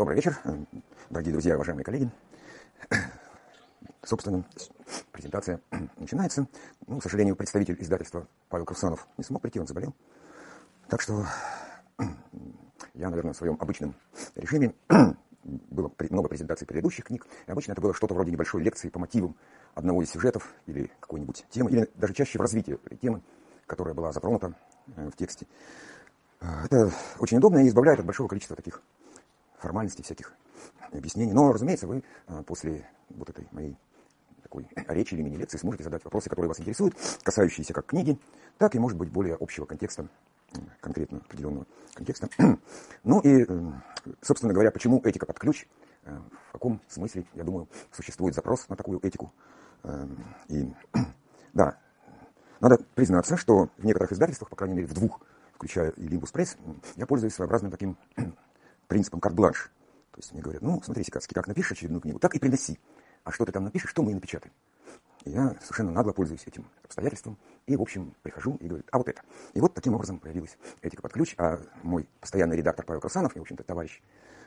Добрый вечер, дорогие друзья, уважаемые коллеги. Собственно, презентация начинается. Ну, к сожалению, представитель издательства Павел Крусанов не смог прийти, он заболел. Так что я, наверное, в своем обычном режиме было много презентаций предыдущих книг. И обычно это было что-то вроде небольшой лекции по мотивам одного из сюжетов или какой-нибудь темы, или даже чаще в развитии темы, которая была затронута э, в тексте. Э, это очень удобно и избавляет от большого количества таких формальностей, всяких объяснений. Но, разумеется, вы э, после вот этой моей такой речи или мини-лекции сможете задать вопросы, которые вас интересуют, касающиеся как книги, так и, может быть, более общего контекста, конкретно определенного контекста. Ну и, собственно говоря, почему этика под ключ, в каком смысле, я думаю, существует запрос на такую этику. И да, надо признаться, что в некоторых издательствах, по крайней мере в двух, включая и Limbus Press, я пользуюсь своеобразным таким принципом карт-бланш. То есть мне говорят, ну, смотри, Сикацкий, как напишешь очередную книгу, так и приноси. А что ты там напишешь, что мы и напечатаем. И я совершенно нагло пользуюсь этим обстоятельством и, в общем, прихожу и говорю, а вот это. И вот таким образом появилась этика под ключ, а мой постоянный редактор Павел Красанов, и, в общем-то, товарищ,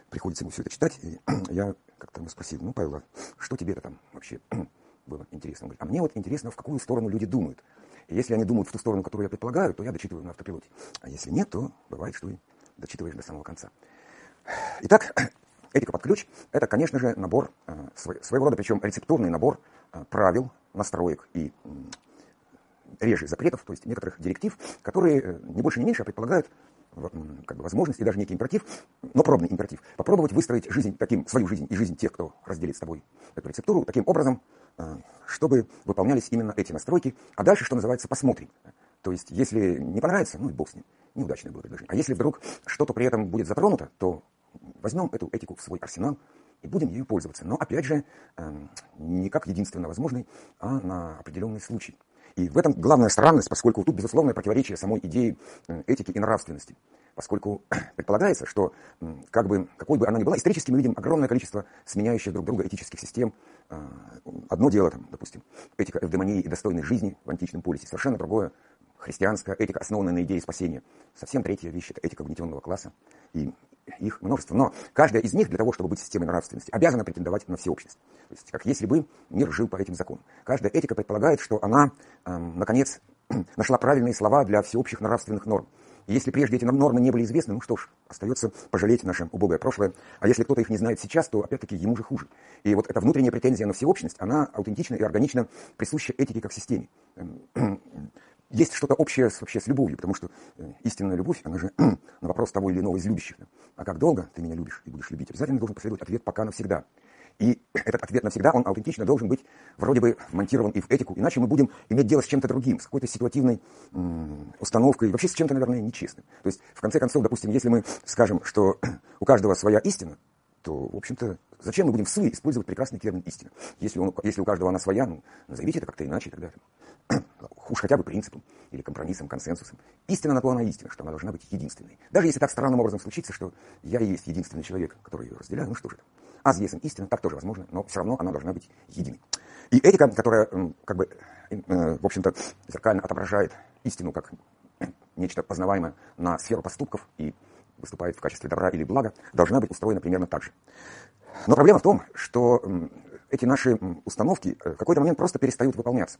приходится ему все это читать, и я как-то ему спросил, ну, Павел, а что тебе это там вообще было интересно? Он говорит, а мне вот интересно, в какую сторону люди думают. И если они думают в ту сторону, которую я предполагаю, то я дочитываю на автопилоте. А если нет, то бывает, что и дочитываешь до самого конца. Итак, этика под ключ – это, конечно же, набор, э, своего рода, причем рецептурный набор э, правил, настроек и реже запретов, то есть некоторых директив, которые э, не больше, не меньше предполагают как бы, возможность и даже некий императив, но пробный императив, попробовать выстроить жизнь таким, свою жизнь и жизнь тех, кто разделит с тобой эту рецептуру, таким образом, чтобы выполнялись именно эти настройки. А дальше, что называется, посмотрим. То есть, если не понравится, ну и бог с ним, неудачное было предложение. А если вдруг что-то при этом будет затронуто, то возьмем эту этику в свой арсенал и будем ею пользоваться. Но, опять же, эм, не как единственно возможный, а на определенный случай. И в этом главная странность, поскольку тут безусловное противоречие самой идеи э, этики и нравственности. Поскольку предполагается, что как бы, какой бы она ни была, исторически мы видим огромное количество сменяющих друг друга этических систем. Э, одно дело, там, допустим, этика эвдемонии и достойной жизни в античном полисе, совершенно другое христианская этика, основанная на идее спасения. Совсем третья вещь – это этика угнетенного класса. И их множество. Но каждая из них для того, чтобы быть системой нравственности, обязана претендовать на всеобщность. То есть, как если бы мир жил по этим законам. Каждая этика предполагает, что она, э, наконец, нашла правильные слова для всеобщих нравственных норм. И если прежде эти нормы не были известны, ну что ж, остается пожалеть наше убогое прошлое. А если кто-то их не знает сейчас, то опять-таки ему же хуже. И вот эта внутренняя претензия на всеобщность, она аутентична и органично присуща этике как системе. Есть что-то общее с, вообще с любовью, потому что э, истинная любовь, она же на вопрос того или иного из любящих. Да? А как долго ты меня любишь и будешь любить? Обязательно должен последовать ответ «пока навсегда». И этот ответ навсегда, он аутентично должен быть вроде бы вмонтирован и в этику, иначе мы будем иметь дело с чем-то другим, с какой-то ситуативной м, установкой, вообще с чем-то, наверное, нечестным. То есть, в конце концов, допустим, если мы скажем, что у каждого своя истина, то, в общем-то, зачем мы будем в СУИ использовать прекрасный термин «истина»? Если, он, если у каждого она своя, ну, назовите это как-то иначе и так далее. Уж хотя бы принципом или компромиссом, консенсусом. Истина на то она истина, что она должна быть единственной. Даже если так странным образом случится, что я и есть единственный человек, который ее разделяю, ну что же это? Аз есен истина, так тоже возможно, но все равно она должна быть единой. И этика, которая, как бы, э, в общем-то, зеркально отображает истину как нечто познаваемое на сферу поступков и выступает в качестве добра или блага, должна быть устроена примерно так же. Но проблема в том, что эти наши установки э, в какой-то момент просто перестают выполняться.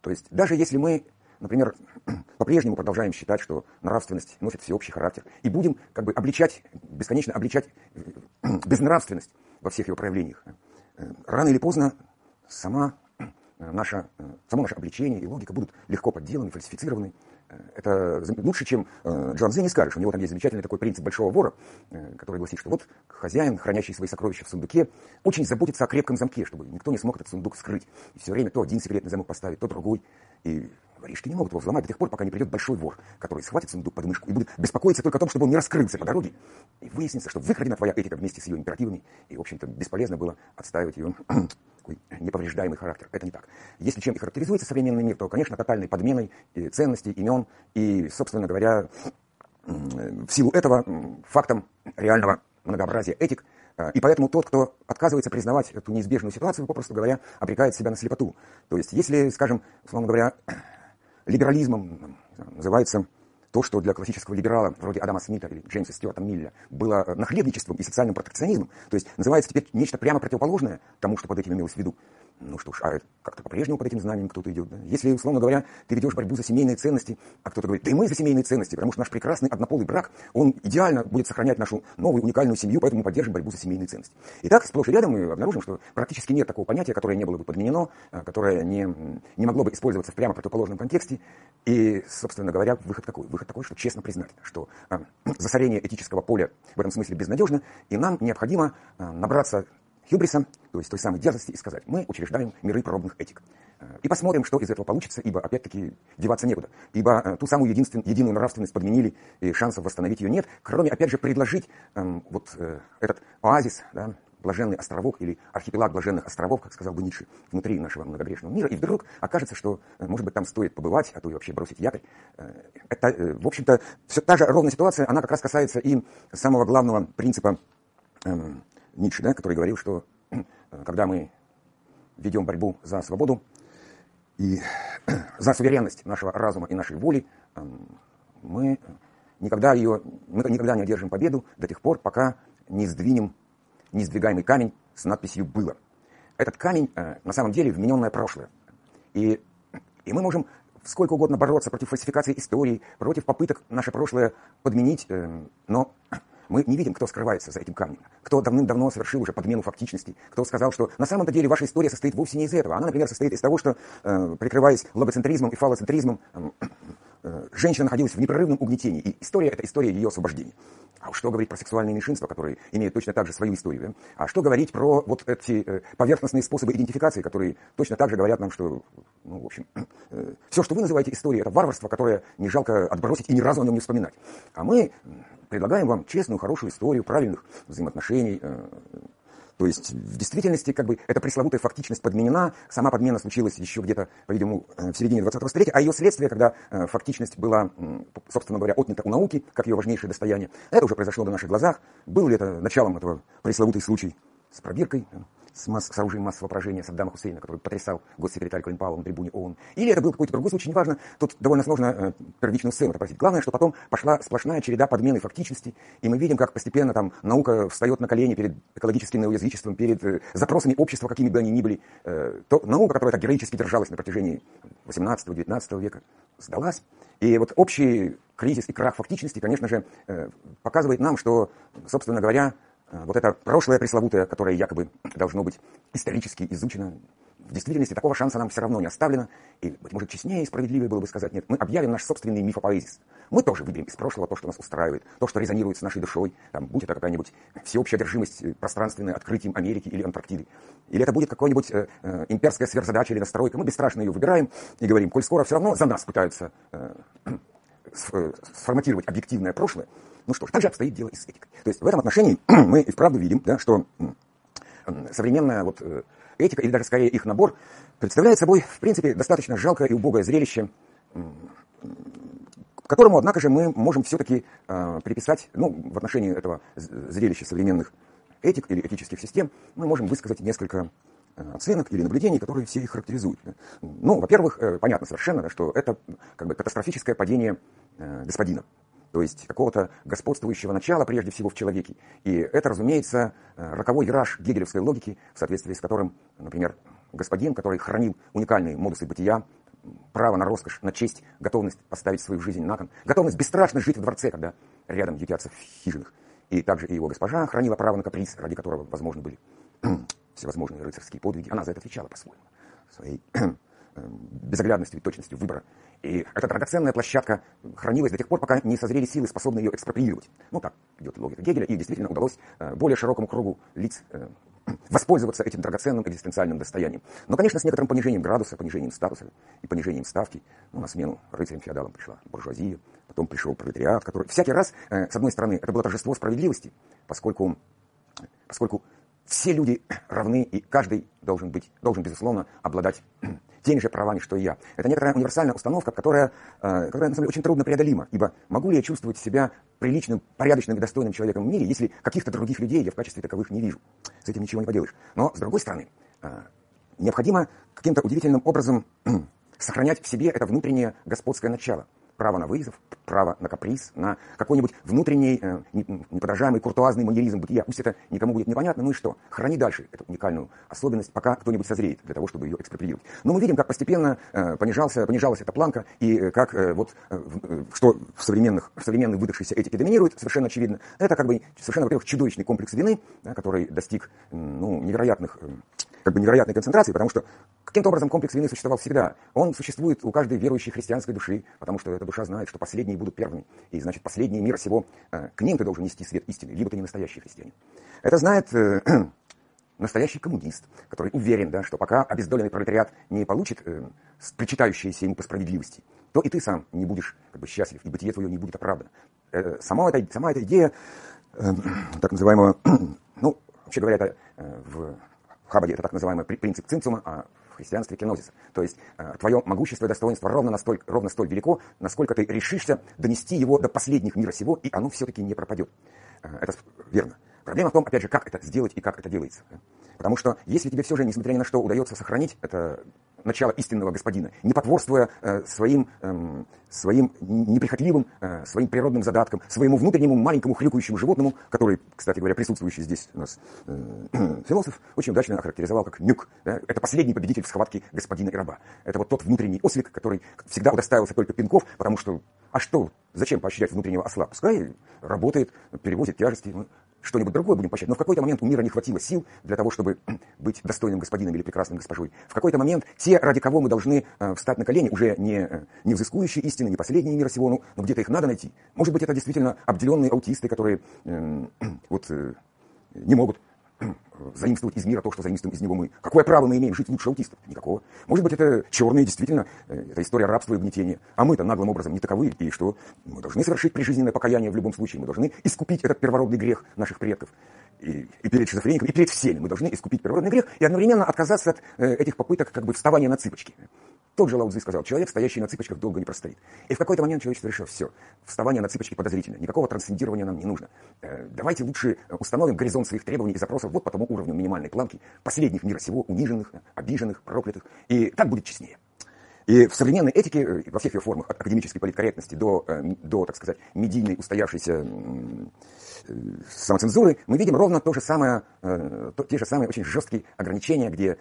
То есть даже если мы, например, по-прежнему продолжаем считать, что нравственность носит всеобщий характер, и будем как бы обличать, бесконечно обличать безнравственность во всех ее проявлениях, э, рано или поздно сама наша, само наше обличение и логика будут легко подделаны, фальсифицированы, это лучше, чем э, Джон Зе не скажешь. У него там есть замечательный такой принцип большого вора, э, который гласит, что вот хозяин, хранящий свои сокровища в сундуке, очень заботится о крепком замке, чтобы никто не смог этот сундук скрыть. И все время то один секретный замок поставить, то другой. И воришки не могут его взломать до тех пор, пока не придет большой вор, который схватит сундук под мышку и будет беспокоиться только о том, чтобы он не раскрылся по дороге. И выяснится, что выкрадена твоя этика вместе с ее императивами, и, в общем-то, бесполезно было отстаивать ее такой неповреждаемый характер. Это не так. Если чем и характеризуется современный мир, то, конечно, тотальной подменой ценностей, имен и, собственно говоря, в силу этого фактом реального многообразия этик а, и поэтому тот, кто отказывается признавать эту неизбежную ситуацию, попросту говоря, обрекает себя на слепоту. То есть, если, скажем, условно говоря, либерализмом называется то, что для классического либерала вроде Адама Смита или Джеймса Стюарта Милля было нахлебничеством и социальным протекционизмом, то есть называется теперь нечто прямо противоположное тому, что под этим имелось в виду, ну что ж, а как-то по-прежнему под этим знанием кто-то идет. Да? Если, условно говоря, ты ведешь борьбу за семейные ценности, а кто-то говорит, да и мы за семейные ценности, потому что наш прекрасный однополый брак, он идеально будет сохранять нашу новую уникальную семью, поэтому мы поддержим борьбу за семейные ценности. Итак, сплошь и рядом мы обнаружим, что практически нет такого понятия, которое не было бы подменено, а, которое не, не могло бы использоваться в прямо противоположном контексте. И, собственно говоря, выход какой? Выход такой, что честно признать, что а, засорение этического поля в этом смысле безнадежно, и нам необходимо а, набраться хюбриса, то есть той самой дерзости, и сказать, мы учреждаем миры пробных этик. Э, и посмотрим, что из этого получится, ибо, опять-таки, деваться некуда. Ибо э, ту самую единствен, единую нравственность подменили, и шансов восстановить ее нет, кроме, опять же, предложить эм, вот э, этот оазис, да, блаженный островок или архипелаг блаженных островов, как сказал бы Ницше, внутри нашего многогрешного мира, и вдруг окажется, что, э, может быть, там стоит побывать, а то и вообще бросить якорь. Это, в общем-то, все та же ровная ситуация, она как раз касается и самого главного принципа эм, Ницше, да, который говорил, что э, когда мы ведем борьбу за свободу и за суверенность нашего разума и нашей воли, мы никогда, ее, мы никогда не одержим победу до тех пор, пока не сдвинем несдвигаемый камень с надписью «было». Этот камень э, на самом деле вмененное прошлое. И, и мы можем сколько угодно бороться против фальсификации истории, против попыток наше прошлое подменить, э, но мы не видим, кто скрывается за этим камнем, кто давным-давно совершил уже подмену фактичности, кто сказал, что на самом-то деле ваша история состоит вовсе не из этого. Она, например, состоит из того, что, э, прикрываясь логоцентризмом и фалоцентризмом, э, женщина находилась в непрерывном угнетении, и история – это история ее освобождения. А что говорить про сексуальные меньшинства, которые имеют точно так же свою историю? Да? А что говорить про вот эти э, поверхностные способы идентификации, которые точно так же говорят нам, что, ну, в общем, э, все, что вы называете историей, это варварство, которое не жалко отбросить и ни разу о нем не вспоминать. А мы предлагаем вам честную, хорошую историю правильных взаимоотношений. Э, то есть в действительности как бы эта пресловутая фактичность подменена, сама подмена случилась еще где-то, по-видимому, э, в середине 20-го столетия, а ее следствие, когда э, фактичность была, собственно говоря, отнята у науки, как ее важнейшее достояние, это уже произошло на наших глазах. Был ли это началом этого пресловутый случай с пробиркой? С, масс, с оружием массового поражения Саддама Хусейна, который потрясал госсекретарь Колин Пауэлл на трибуне ООН. Или это был какой-то другой случай, неважно. Тут довольно сложно э, первичную сцену отобразить. Главное, что потом пошла сплошная череда подмены фактичности, и мы видим, как постепенно там наука встает на колени перед экологическим неуязвичеством, перед э, запросами общества, какими бы они ни были. Э, то наука, которая так героически держалась на протяжении 18-19 века, сдалась. И вот общий кризис и крах фактичности, конечно же, э, показывает нам, что, собственно говоря, вот это прошлое пресловутое, которое якобы должно быть исторически изучено, в действительности такого шанса нам все равно не оставлено. И, быть может, честнее и справедливее было бы сказать, нет, мы объявим наш собственный мифопоэзис. Мы тоже выберем из прошлого то, что нас устраивает, то, что резонирует с нашей душой, там, будь это какая-нибудь всеобщая одержимость э, пространственная открытием Америки или Антарктиды. Или это будет какая-нибудь э, э, имперская сверхзадача или настройка. Мы бесстрашно ее выбираем и говорим, коль скоро все равно за нас пытаются э, э сформатировать объективное прошлое, ну что ж, так же обстоит дело и с этикой. То есть в этом отношении мы и вправду видим, да, что современная вот э, этика, или даже скорее их набор, представляет собой, в принципе, достаточно жалкое и убогое зрелище, которому, однако же, мы можем все-таки э, приписать, ну, в отношении этого зрелища современных этик или этических систем, мы можем высказать несколько э, оценок или наблюдений, которые все их характеризуют. Ну, во-первых, э, понятно совершенно, да, что это как бы катастрофическое падение э, господина то есть какого-то господствующего начала, прежде всего, в человеке. И это, разумеется, э, роковой вираж гегелевской логики, в соответствии с которым, например, господин, который хранил уникальные модусы бытия, право на роскошь, на честь, готовность поставить свою жизнь на кон, готовность бесстрашно жить в дворце, когда рядом ютятся в хижинах. И также и его госпожа хранила право на каприз, ради которого возможны были всевозможные рыцарские подвиги. Она за это отвечала по-своему, своей безоглядностью и точностью выбора. И эта драгоценная площадка хранилась до тех пор, пока не созрели силы, способные ее экспроприировать. Ну так идет логика Гегеля, и действительно удалось э, более широкому кругу лиц э, воспользоваться этим драгоценным экзистенциальным достоянием. Но, конечно, с некоторым понижением градуса, понижением статуса и понижением ставки. Ну, на смену рыцарям-феодалам пришла буржуазия, потом пришел пролетариат, который всякий раз, э, с одной стороны, это было торжество справедливости, поскольку, поскольку все люди равны, и каждый должен быть, должен, безусловно, обладать теми же правами, что и я. Это некоторая универсальная установка, которая, э, которая на самом деле, очень трудно преодолима. Ибо могу ли я чувствовать себя приличным, порядочным и достойным человеком в мире, если каких-то других людей я в качестве таковых не вижу? С этим ничего не поделаешь. Но, с другой стороны, э, необходимо каким-то удивительным образом сохранять в себе это внутреннее господское начало. Право на вызов, право на каприз, на какой-нибудь внутренний, э, неподражаемый куртуазный маньеризм бытия. Пусть это никому будет непонятно, ну и что? Храни дальше эту уникальную особенность, пока кто-нибудь созреет для того, чтобы ее экспроприировать. Но мы видим, как постепенно э, понижался, понижалась эта планка, и э, как э, вот, э, э, что в современных, в современной выдохшейся этике доминирует, совершенно очевидно. Это как бы совершенно, во-первых, чудовищный комплекс вины, да, который достиг ну, невероятных э, как бы невероятной концентрации, потому что каким-то образом комплекс вины существовал всегда. Он существует у каждой верующей христианской души, потому что эта душа знает, что последние будут первыми. И значит, последний мир всего, э, к ним ты должен нести свет истины, либо ты не настоящий христианин. Это знает э, настоящий коммунист, который уверен, да, что пока обездоленный пролетариат не получит э, причитающиеся ему по справедливости, то и ты сам не будешь как бы, счастлив, и бытие твое не будет оправдано. Э, сама, эта, сама эта идея э, так называемого, ну, вообще говоря, это э, в в Хабаде это так называемый принцип цинцума, а в христианстве кинозиса. То есть э, твое могущество и достоинство ровно, настолько, ровно столь велико, насколько ты решишься донести его до последних мира сего, и оно все-таки не пропадет. Э, это верно. Проблема в том, опять же, как это сделать и как это делается. Потому что если тебе все же, несмотря ни на что, удается сохранить это начало истинного господина, не потворствуя э, своим, э, своим неприхотливым, э, своим природным задаткам, своему внутреннему маленькому хрюкающему животному, который, кстати говоря, присутствующий здесь у нас э, философ, очень удачно охарактеризовал как нюк. Да? Это последний победитель в схватке господина и раба. Это вот тот внутренний ослик, который всегда удостаивался только пинков, потому что, а что, зачем поощрять внутреннего осла? Пускай работает, перевозит тяжести, что-нибудь другое будем поощрять. Но в какой-то момент у мира не хватило сил для того, чтобы быть достойным господином или прекрасным госпожой. В какой-то момент те, ради кого мы должны э, встать на колени, уже не, э, не взыскующие истины, не последние мира сего, ну, но где-то их надо найти. Может быть, это действительно обделенные аутисты, которые э, вот, э, не могут заимствовать из мира то, что заимствуем из него мы. Какое право мы имеем жить лучше аутистов? Никакого. Может быть, это черные, действительно, э, это история рабства и угнетения. А мы-то наглым образом не таковы, и что? Мы должны совершить прижизненное покаяние в любом случае. Мы должны искупить этот первородный грех наших предков. И, и перед шизофреником, и перед всеми. Мы должны искупить первородный грех и одновременно отказаться от э, этих попыток как бы вставания на цыпочки. Тот же Лаудзи сказал, человек, стоящий на цыпочках, долго не простоит. И в какой-то момент человечество решило, все, вставание на цыпочки подозрительно, никакого трансцендирования нам не нужно. Э, давайте лучше установим горизонт своих требований и запросов вот по тому уровню минимальной планки последних мира сего, униженных, обиженных, проклятых. И так будет честнее. И в современной этике, э, во всех ее формах, от академической политкорректности до, э, до так сказать, медийной устоявшейся самоцензуры, мы видим ровно то же самое, те же самые очень жесткие ограничения, где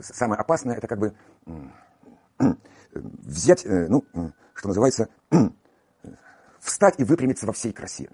самое опасное это как бы взять, э, ну, что называется, встать и выпрямиться во всей красе.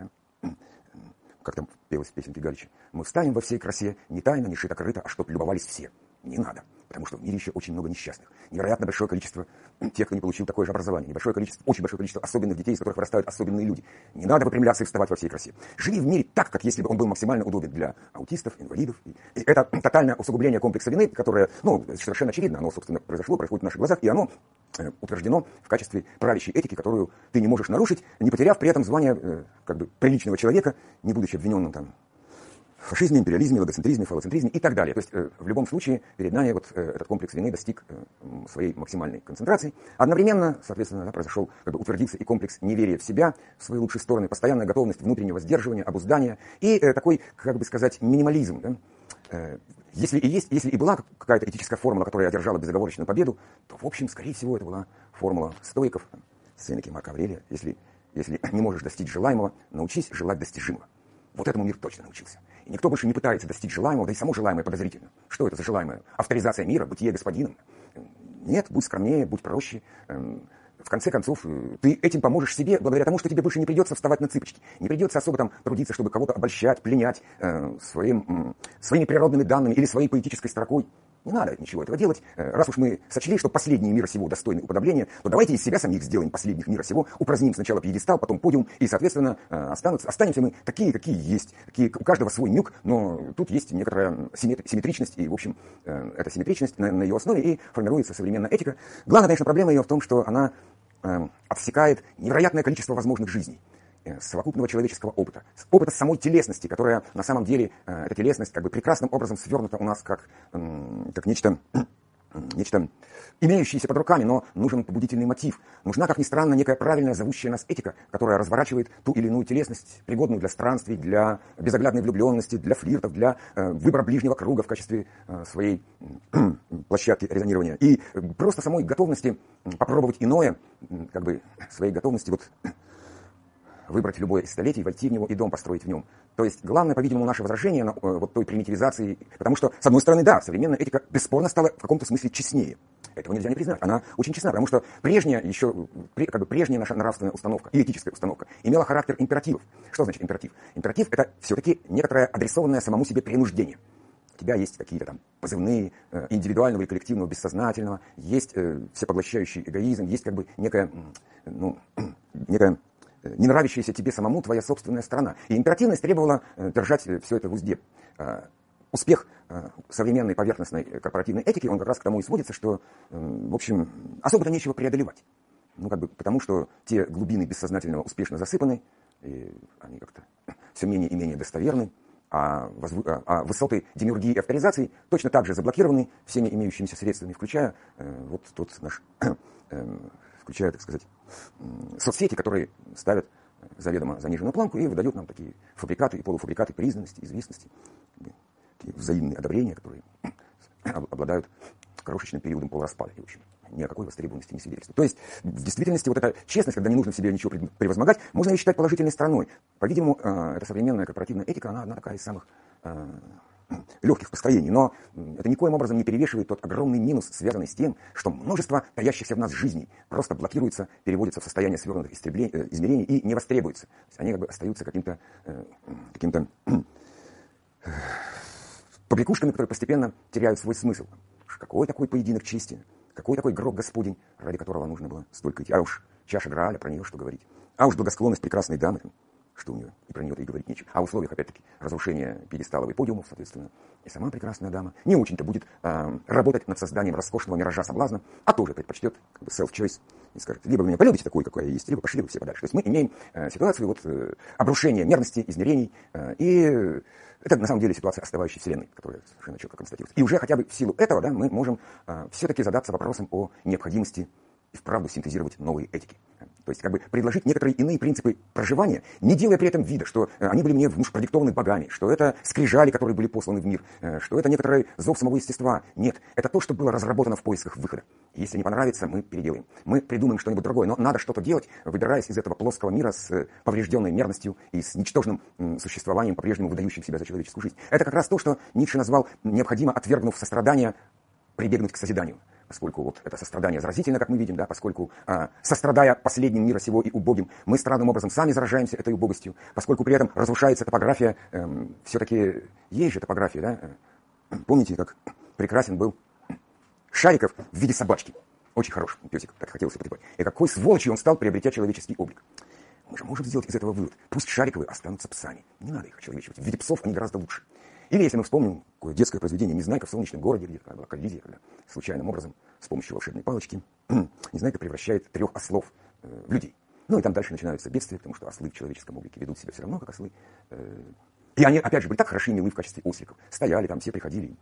Как там пелось в песенке Галича. Мы встанем во всей красе, не тайно, не шито-крыто, а чтоб любовались все. Не надо потому что в мире еще очень много несчастных. Невероятно большое количество тех, кто не получил такое же образование. Небольшое количество, очень большое количество особенных детей, из которых вырастают особенные люди. Не надо выпрямляться и вставать во всей красе. Живи в мире так, как если бы он был максимально удобен для аутистов, инвалидов. И это тотальное усугубление комплекса вины, которое, ну, совершенно очевидно, оно, собственно, произошло, происходит в наших глазах, и оно э, утверждено в качестве правящей этики, которую ты не можешь нарушить, не потеряв при этом звание э, как бы приличного человека, не будучи обвиненным там фашизме, империализме, логоцентризме, фалоцентризме и так далее. То есть э, в любом случае перед нами вот э, этот комплекс вины достиг э, своей максимальной концентрации. Одновременно, соответственно, да, произошел, как бы утвердился и комплекс неверия в себя, в свои лучшие стороны, постоянная готовность внутреннего сдерживания, обуздания и такой, как бы сказать, минимализм. Да? Если и есть, если и была какая-то этическая формула, которая одержала безоговорочную победу, то, в общем, скорее всего, это была формула стоиков, Сенеки Марка Аврелия. Если, если не можешь достичь желаемого, научись желать достижимого. Вот этому мир точно научился. И никто больше не пытается достичь желаемого, да и само желаемое подозрительно. Что это за желаемое? Авторизация мира, бытие господином? Нет, будь скромнее, будь проще. Эм, в конце концов, э, ты этим поможешь себе благодаря тому, что тебе больше не придется вставать на цыпочки. Не придется особо там трудиться, чтобы кого-то обольщать, пленять э, своим, э, своими природными данными или своей поэтической строкой. Не надо ничего этого делать. Э, раз уж мы сочли, что последние мира сего достойны уподобления, то давайте из себя самих сделаем последних мира сего, упраздним сначала пьедестал, потом подиум, и, соответственно, э, останутся, останемся мы такие, какие есть. Какие, у каждого свой нюк, но тут есть некоторая симметричность, и, в общем, э, эта симметричность на, на ее основе и формируется современная этика. Главная, конечно, проблема ее в том, что она отсекает невероятное количество возможных жизней. Э, совокупного человеческого опыта, опыта самой телесности, которая на самом деле, э, эта телесность как бы прекрасным образом свернута у нас как, как нечто нечто имеющееся под руками, но нужен побудительный мотив. Нужна, как ни странно, некая правильная зовущая нас этика, которая разворачивает ту или иную телесность, пригодную для странствий, для безоглядной влюбленности, для флиртов, для э, выбора ближнего круга в качестве своей площадки резонирования. И просто самой готовности попробовать иное, как бы своей готовности вот выбрать любое из столетий, войти в него и дом построить в нем. То есть главное, по-видимому, наше возражение на э, вот той примитивизации, потому что, с одной стороны, да, современная этика бесспорно стала в каком-то смысле честнее. Этого нельзя не признать. Она очень честна, потому что прежняя еще, как бы прежняя наша нравственная установка и этическая установка имела характер императивов. Что значит императив? Императив – это все-таки некоторое адресованное самому себе принуждение. У тебя есть какие-то там позывные э, индивидуального или коллективного бессознательного, есть э, всепоглощающий эгоизм, есть как бы некая, ну, некая не нравящаяся тебе самому твоя собственная страна. И императивность требовала э, держать э, все это в узде. Успех современной поверхностной корпоративной этики, он как раз к тому и сводится, что, в общем, особо-то нечего преодолевать. Ну, как бы потому, что те глубины бессознательного успешно засыпаны, и они как-то все менее и менее достоверны, а, возв... А, а высоты демиургии и авторизации точно так же заблокированы всеми имеющимися средствами, включая э, вот тот наш э, включая, так сказать, соцсети, которые ставят заведомо заниженную планку и выдают нам такие фабрикаты и полуфабрикаты признанности, известности, такие взаимные одобрения, которые обладают крошечным периодом полураспада. И, в общем, ни о какой востребованности не свидетельствует. То есть, в действительности, вот эта честность, когда не нужно себе ничего превозмогать, можно ее считать положительной стороной. По-видимому, э, эта современная корпоративная этика, она одна такая из самых легких построений, но это никоим образом не перевешивает тот огромный минус, связанный с тем, что множество таящихся в нас жизней просто блокируется, переводится в состояние свернутых э, измерений и не востребуются. Они как бы остаются каким-то э, каким-то э, побрякушками, которые постепенно теряют свой смысл. Какой такой поединок чести, какой такой гроб Господень, ради которого нужно было столько идти. А уж чаша Грааля, про нее что говорить. А уж благосклонность прекрасной дамы, что у нее и про нее-то и говорить нечего. А в условиях, опять-таки, разрушения пьедесталов и подиумов, соответственно, и сама прекрасная дама не очень-то будет э, работать над созданием роскошного миража соблазна, а тоже предпочтет как бы self-choice и скажет, либо вы меня полюбите такой, какой я есть, либо пошли вы все подальше. То есть мы имеем э, ситуацию вот, э, обрушения мерности, измерений, э, и это на самом деле ситуация оставающей Вселенной, которая совершенно четко констатируется. И уже хотя бы в силу этого да, мы можем э, все-таки задаться вопросом о необходимости и вправду синтезировать новые этики. То есть как бы предложить некоторые иные принципы проживания, не делая при этом вида, что э, они были мне ну, продиктованы богами, что это скрижали, которые были посланы в мир, э, что это некоторый зов самого естества. Нет, это то, что было разработано в поисках выхода. Если не понравится, мы переделаем. Мы придумаем что-нибудь другое, но надо что-то делать, выбираясь из этого плоского мира с э, поврежденной мерностью и с ничтожным существованием, по-прежнему выдающим себя за человеческую жизнь. Это как раз то, что Ницше назвал необходимо, отвергнув сострадание, прибегнуть к созиданию поскольку вот это сострадание заразительно, как мы видим, да, поскольку а, сострадая последним мира сего и убогим, мы странным образом сами заражаемся этой убогостью, поскольку при этом разрушается топография, эм, все-таки есть же топография, да? Э, помните, как прекрасен был Шариков в виде собачки. Очень хороший песик, так хотелось потрепать. И какой сволочью он стал, приобретя человеческий облик. Мы же можем сделать из этого вывод. Пусть Шариковы останутся псами. Не надо их очеловечивать. В виде псов они гораздо лучше. Или если мы вспомним какое детское произведение «Незнайка в солнечном городе», где была коллизия, когда случайным образом с помощью волшебной палочки Незнайка превращает трех ослов э, в людей. Ну и там дальше начинаются бедствия, потому что ослы в человеческом облике ведут себя все равно, как ослы. Э, и они, опять же, были так хороши и милы в качестве осликов. Стояли там, все приходили,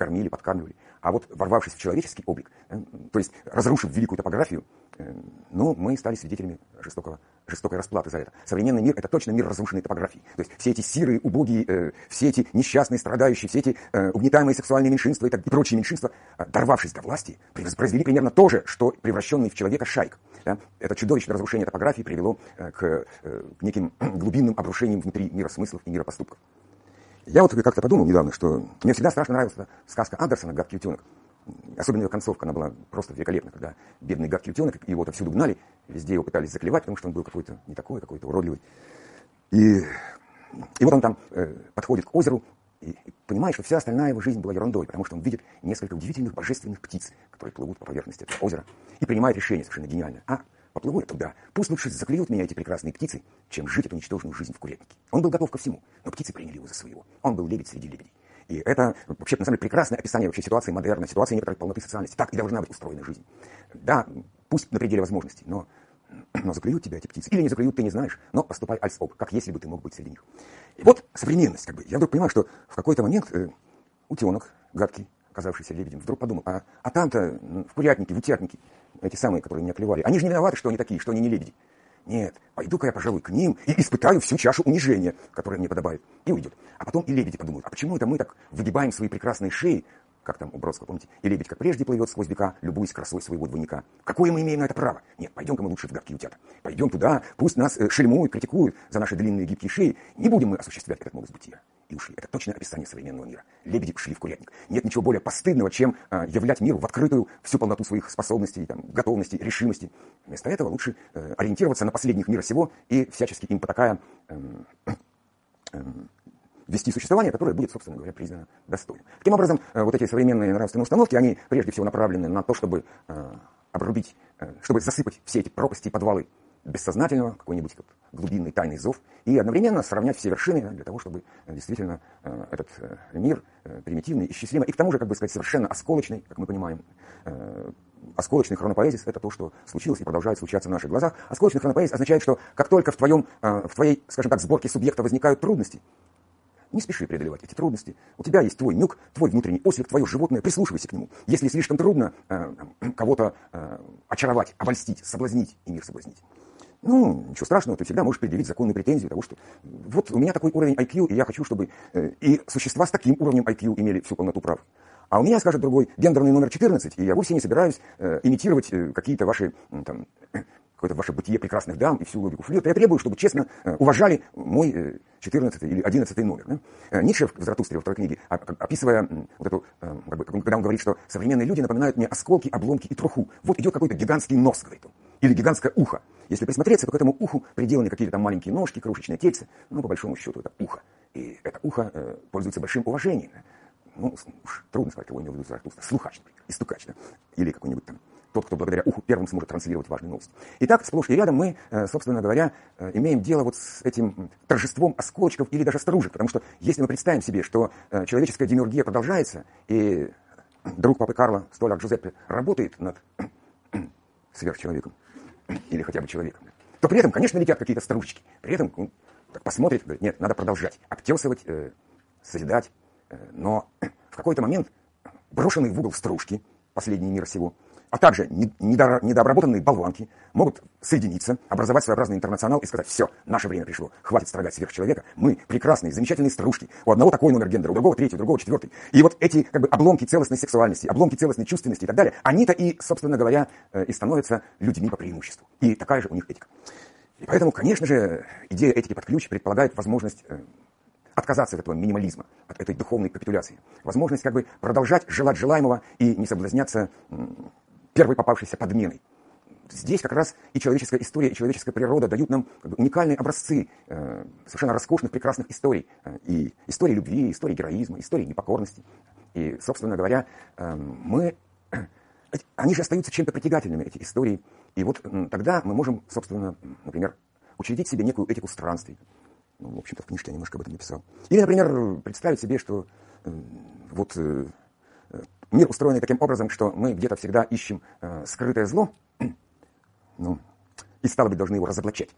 кормили, подкармливали. А вот ворвавшись в человеческий облик, э, то есть разрушив великую топографию, э, ну, мы стали свидетелями жестокого, жестокой расплаты за это. Современный мир – это точно мир разрушенной топографии. То есть все эти сирые, убогие, э, все эти несчастные, страдающие, все эти угнетаемые сексуальные меньшинства и, так, и прочие меньшинства, дорвавшись до власти, произвели примерно то же, что превращенный в человека шайк. Да? Это чудовищное разрушение топографии привело к, к неким глубинным обрушениям внутри мира смыслов и мира поступков. Я вот как-то подумал недавно, что мне всегда страшно нравилась сказка Андерсона «Гадкий утенок». Особенно ее концовка, она была просто великолепна, когда бедный гадкий утенок, его отовсюду гнали, везде его пытались заклевать, потому что он был какой-то не такой, какой-то уродливый. И, и вот он там э, подходит к озеру и, и понимает, что вся остальная его жизнь была ерундой, потому что он видит несколько удивительных божественных птиц, которые плывут по поверхности этого озера, и принимает решение совершенно гениальное. А Поплыву я туда. Пусть лучше заклюют меня эти прекрасные птицы, чем жить эту ничтожную жизнь в курятнике. Он был готов ко всему, но птицы приняли его за своего. Он был лебедь среди лебедей. И это вообще, на самом деле, прекрасное описание вообще ситуации модерна, ситуации некоторой полноты социальности. Так и должна быть устроена жизнь. Да, пусть на пределе возможностей, но, но заклюют тебя эти птицы. Или не заклюют, ты не знаешь, но поступай альс об, как если бы ты мог быть среди них. И вот современность, как бы. Я вдруг понимаю, что в какой-то момент э, утенок гадкий, казавшийся лебедем, вдруг подумал, а, а там-то в курятнике, в утятнике, эти самые, которые меня клевали, они же не виноваты, что они такие, что они не лебеди. Нет, пойду-ка я, пожалуй, к ним и испытаю всю чашу унижения, которая мне подобает. И уйдет. А потом и лебеди подумают, а почему это мы так выгибаем свои прекрасные шеи, как там у Бродского, помните, и лебедь, как прежде, плывет сквозь века, любуясь красой своего двойника. Какое мы имеем на это право? Нет, пойдем-ка мы лучше в гадкие утята. Пойдем туда, пусть нас э, шельмуют, критикуют за наши длинные гибкие шеи. Не будем мы осуществлять этот молодость бытия. И ушли. Это точное описание современного мира. Лебеди шли в курятник. Нет ничего более постыдного, чем э, являть миру в открытую всю полноту своих способностей, там, готовности, решимости. Вместо этого лучше э, ориентироваться на последних мира сего и всячески им потакая э, э, вести существование, которое будет, собственно говоря, признано достойным. Таким образом, э, вот эти современные нравственные установки, они прежде всего направлены на то, чтобы э, обрубить, э, чтобы засыпать все эти пропасти и подвалы бессознательного, какой-нибудь вот глубинный тайный зов, и одновременно сравнять все вершины для того, чтобы действительно этот мир примитивный, исчислимый, и к тому же, как бы сказать, совершенно осколочный, как мы понимаем, осколочный хронопоэзис – это то, что случилось и продолжает случаться в наших глазах. Осколочный хронопоэзис означает, что как только в, твоем, в твоей, скажем так, сборке субъекта возникают трудности, не спеши преодолевать эти трудности. У тебя есть твой нюк, твой внутренний ослик, твое животное, прислушивайся к нему. Если слишком трудно э, кого-то э, очаровать, обольстить, соблазнить и мир соблазнить, ну, ничего страшного, ты всегда можешь предъявить законную претензию того, что вот у меня такой уровень IQ, и я хочу, чтобы э, и существа с таким уровнем IQ имели всю полноту прав. А у меня, скажет другой, гендерный номер 14, и я вовсе не собираюсь э, имитировать э, какие-то ваши э, там, какое-то ваше бытие прекрасных дам и всю логику флирта. Я требую, чтобы честно э, уважали мой 14 э, или 11 номер. Да? Э, Ницше в Заратустре во второй книге, описывая вот эту, как бы, когда он говорит, что современные люди напоминают мне осколки, обломки и труху. Вот идет какой-то гигантский нос, говорит он, или гигантское ухо. Если присмотреться, то к этому уху приделаны какие-то там маленькие ножки, крошечные тельцы, но по большому счету это ухо. И это ухо э, пользуется большим уважением. Ну, уж трудно сказать, кого имел в виду Заратустра. Слухач, например, и стукач, да? или какой-нибудь там тот, кто благодаря уху первым сможет транслировать важные новости. Итак, сплошь и рядом мы, э, собственно говоря, э, имеем дело вот с этим торжеством осколочков или даже стружек, потому что если мы представим себе, что э, человеческая демиургия продолжается, и друг папы Карла, столяр Джузеппе, работает над сверхчеловеком, или хотя бы человеком, то при этом, конечно, летят какие-то стружечки. При этом он так посмотрит, говорит, нет, надо продолжать, обтесывать, э, созидать. Но в какой-то момент брошенные в угол стружки, последний мир всего, а также недообработанные болванки могут соединиться, образовать своеобразный интернационал и сказать, все, наше время пришло, хватит строгать сверхчеловека, мы прекрасные, замечательные стружки, у одного такой номер гендера, у другого третий, у другого четвертый. И вот эти как бы обломки целостной сексуальности, обломки целостной чувственности и так далее, они-то и, собственно говоря, э, и становятся людьми по преимуществу. И такая же у них этика. И поэтому, конечно же, идея этики под ключ предполагает возможность э, отказаться от этого минимализма, от этой духовной капитуляции. Возможность как бы продолжать желать желаемого и не соблазняться первой попавшейся подменой. Здесь как раз и человеческая история, и человеческая природа дают нам как бы, уникальные образцы э, совершенно роскошных, прекрасных историй. Э, и истории любви, истории героизма, истории непокорности. И, собственно говоря, э, мы... Они же остаются чем-то притягательными, эти истории. И вот э, тогда мы можем, собственно, например, учредить себе некую этику странствий. Ну, в общем-то, в книжке я немножко об этом написал. Или, например, представить себе, что э, вот... Э, Мир устроен таким образом, что мы где-то всегда ищем э, скрытое зло, ну, и, стало быть, должны его разоблачать.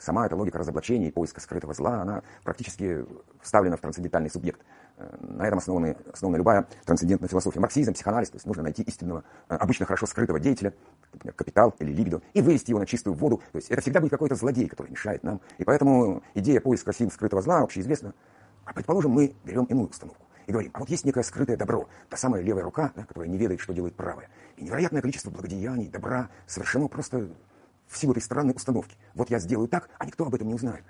Сама эта логика разоблачения и поиска скрытого зла, она практически вставлена в трансцендентальный субъект. Э, на этом основана, основана любая трансцендентная философия. Марксизм, психоанализ, то есть нужно найти истинного, э, обычно хорошо скрытого деятеля, например, капитал или либидо, и вывести его на чистую воду. То есть это всегда будет какой-то злодей, который мешает нам. И поэтому идея поиска сил скрытого зла общеизвестна. А предположим, мы берем иную установку и говорим, а вот есть некое скрытое добро, та самая левая рука, да, которая не ведает, что делает правая. И невероятное количество благодеяний, добра совершено просто в силу этой странной установки. Вот я сделаю так, а никто об этом не узнает.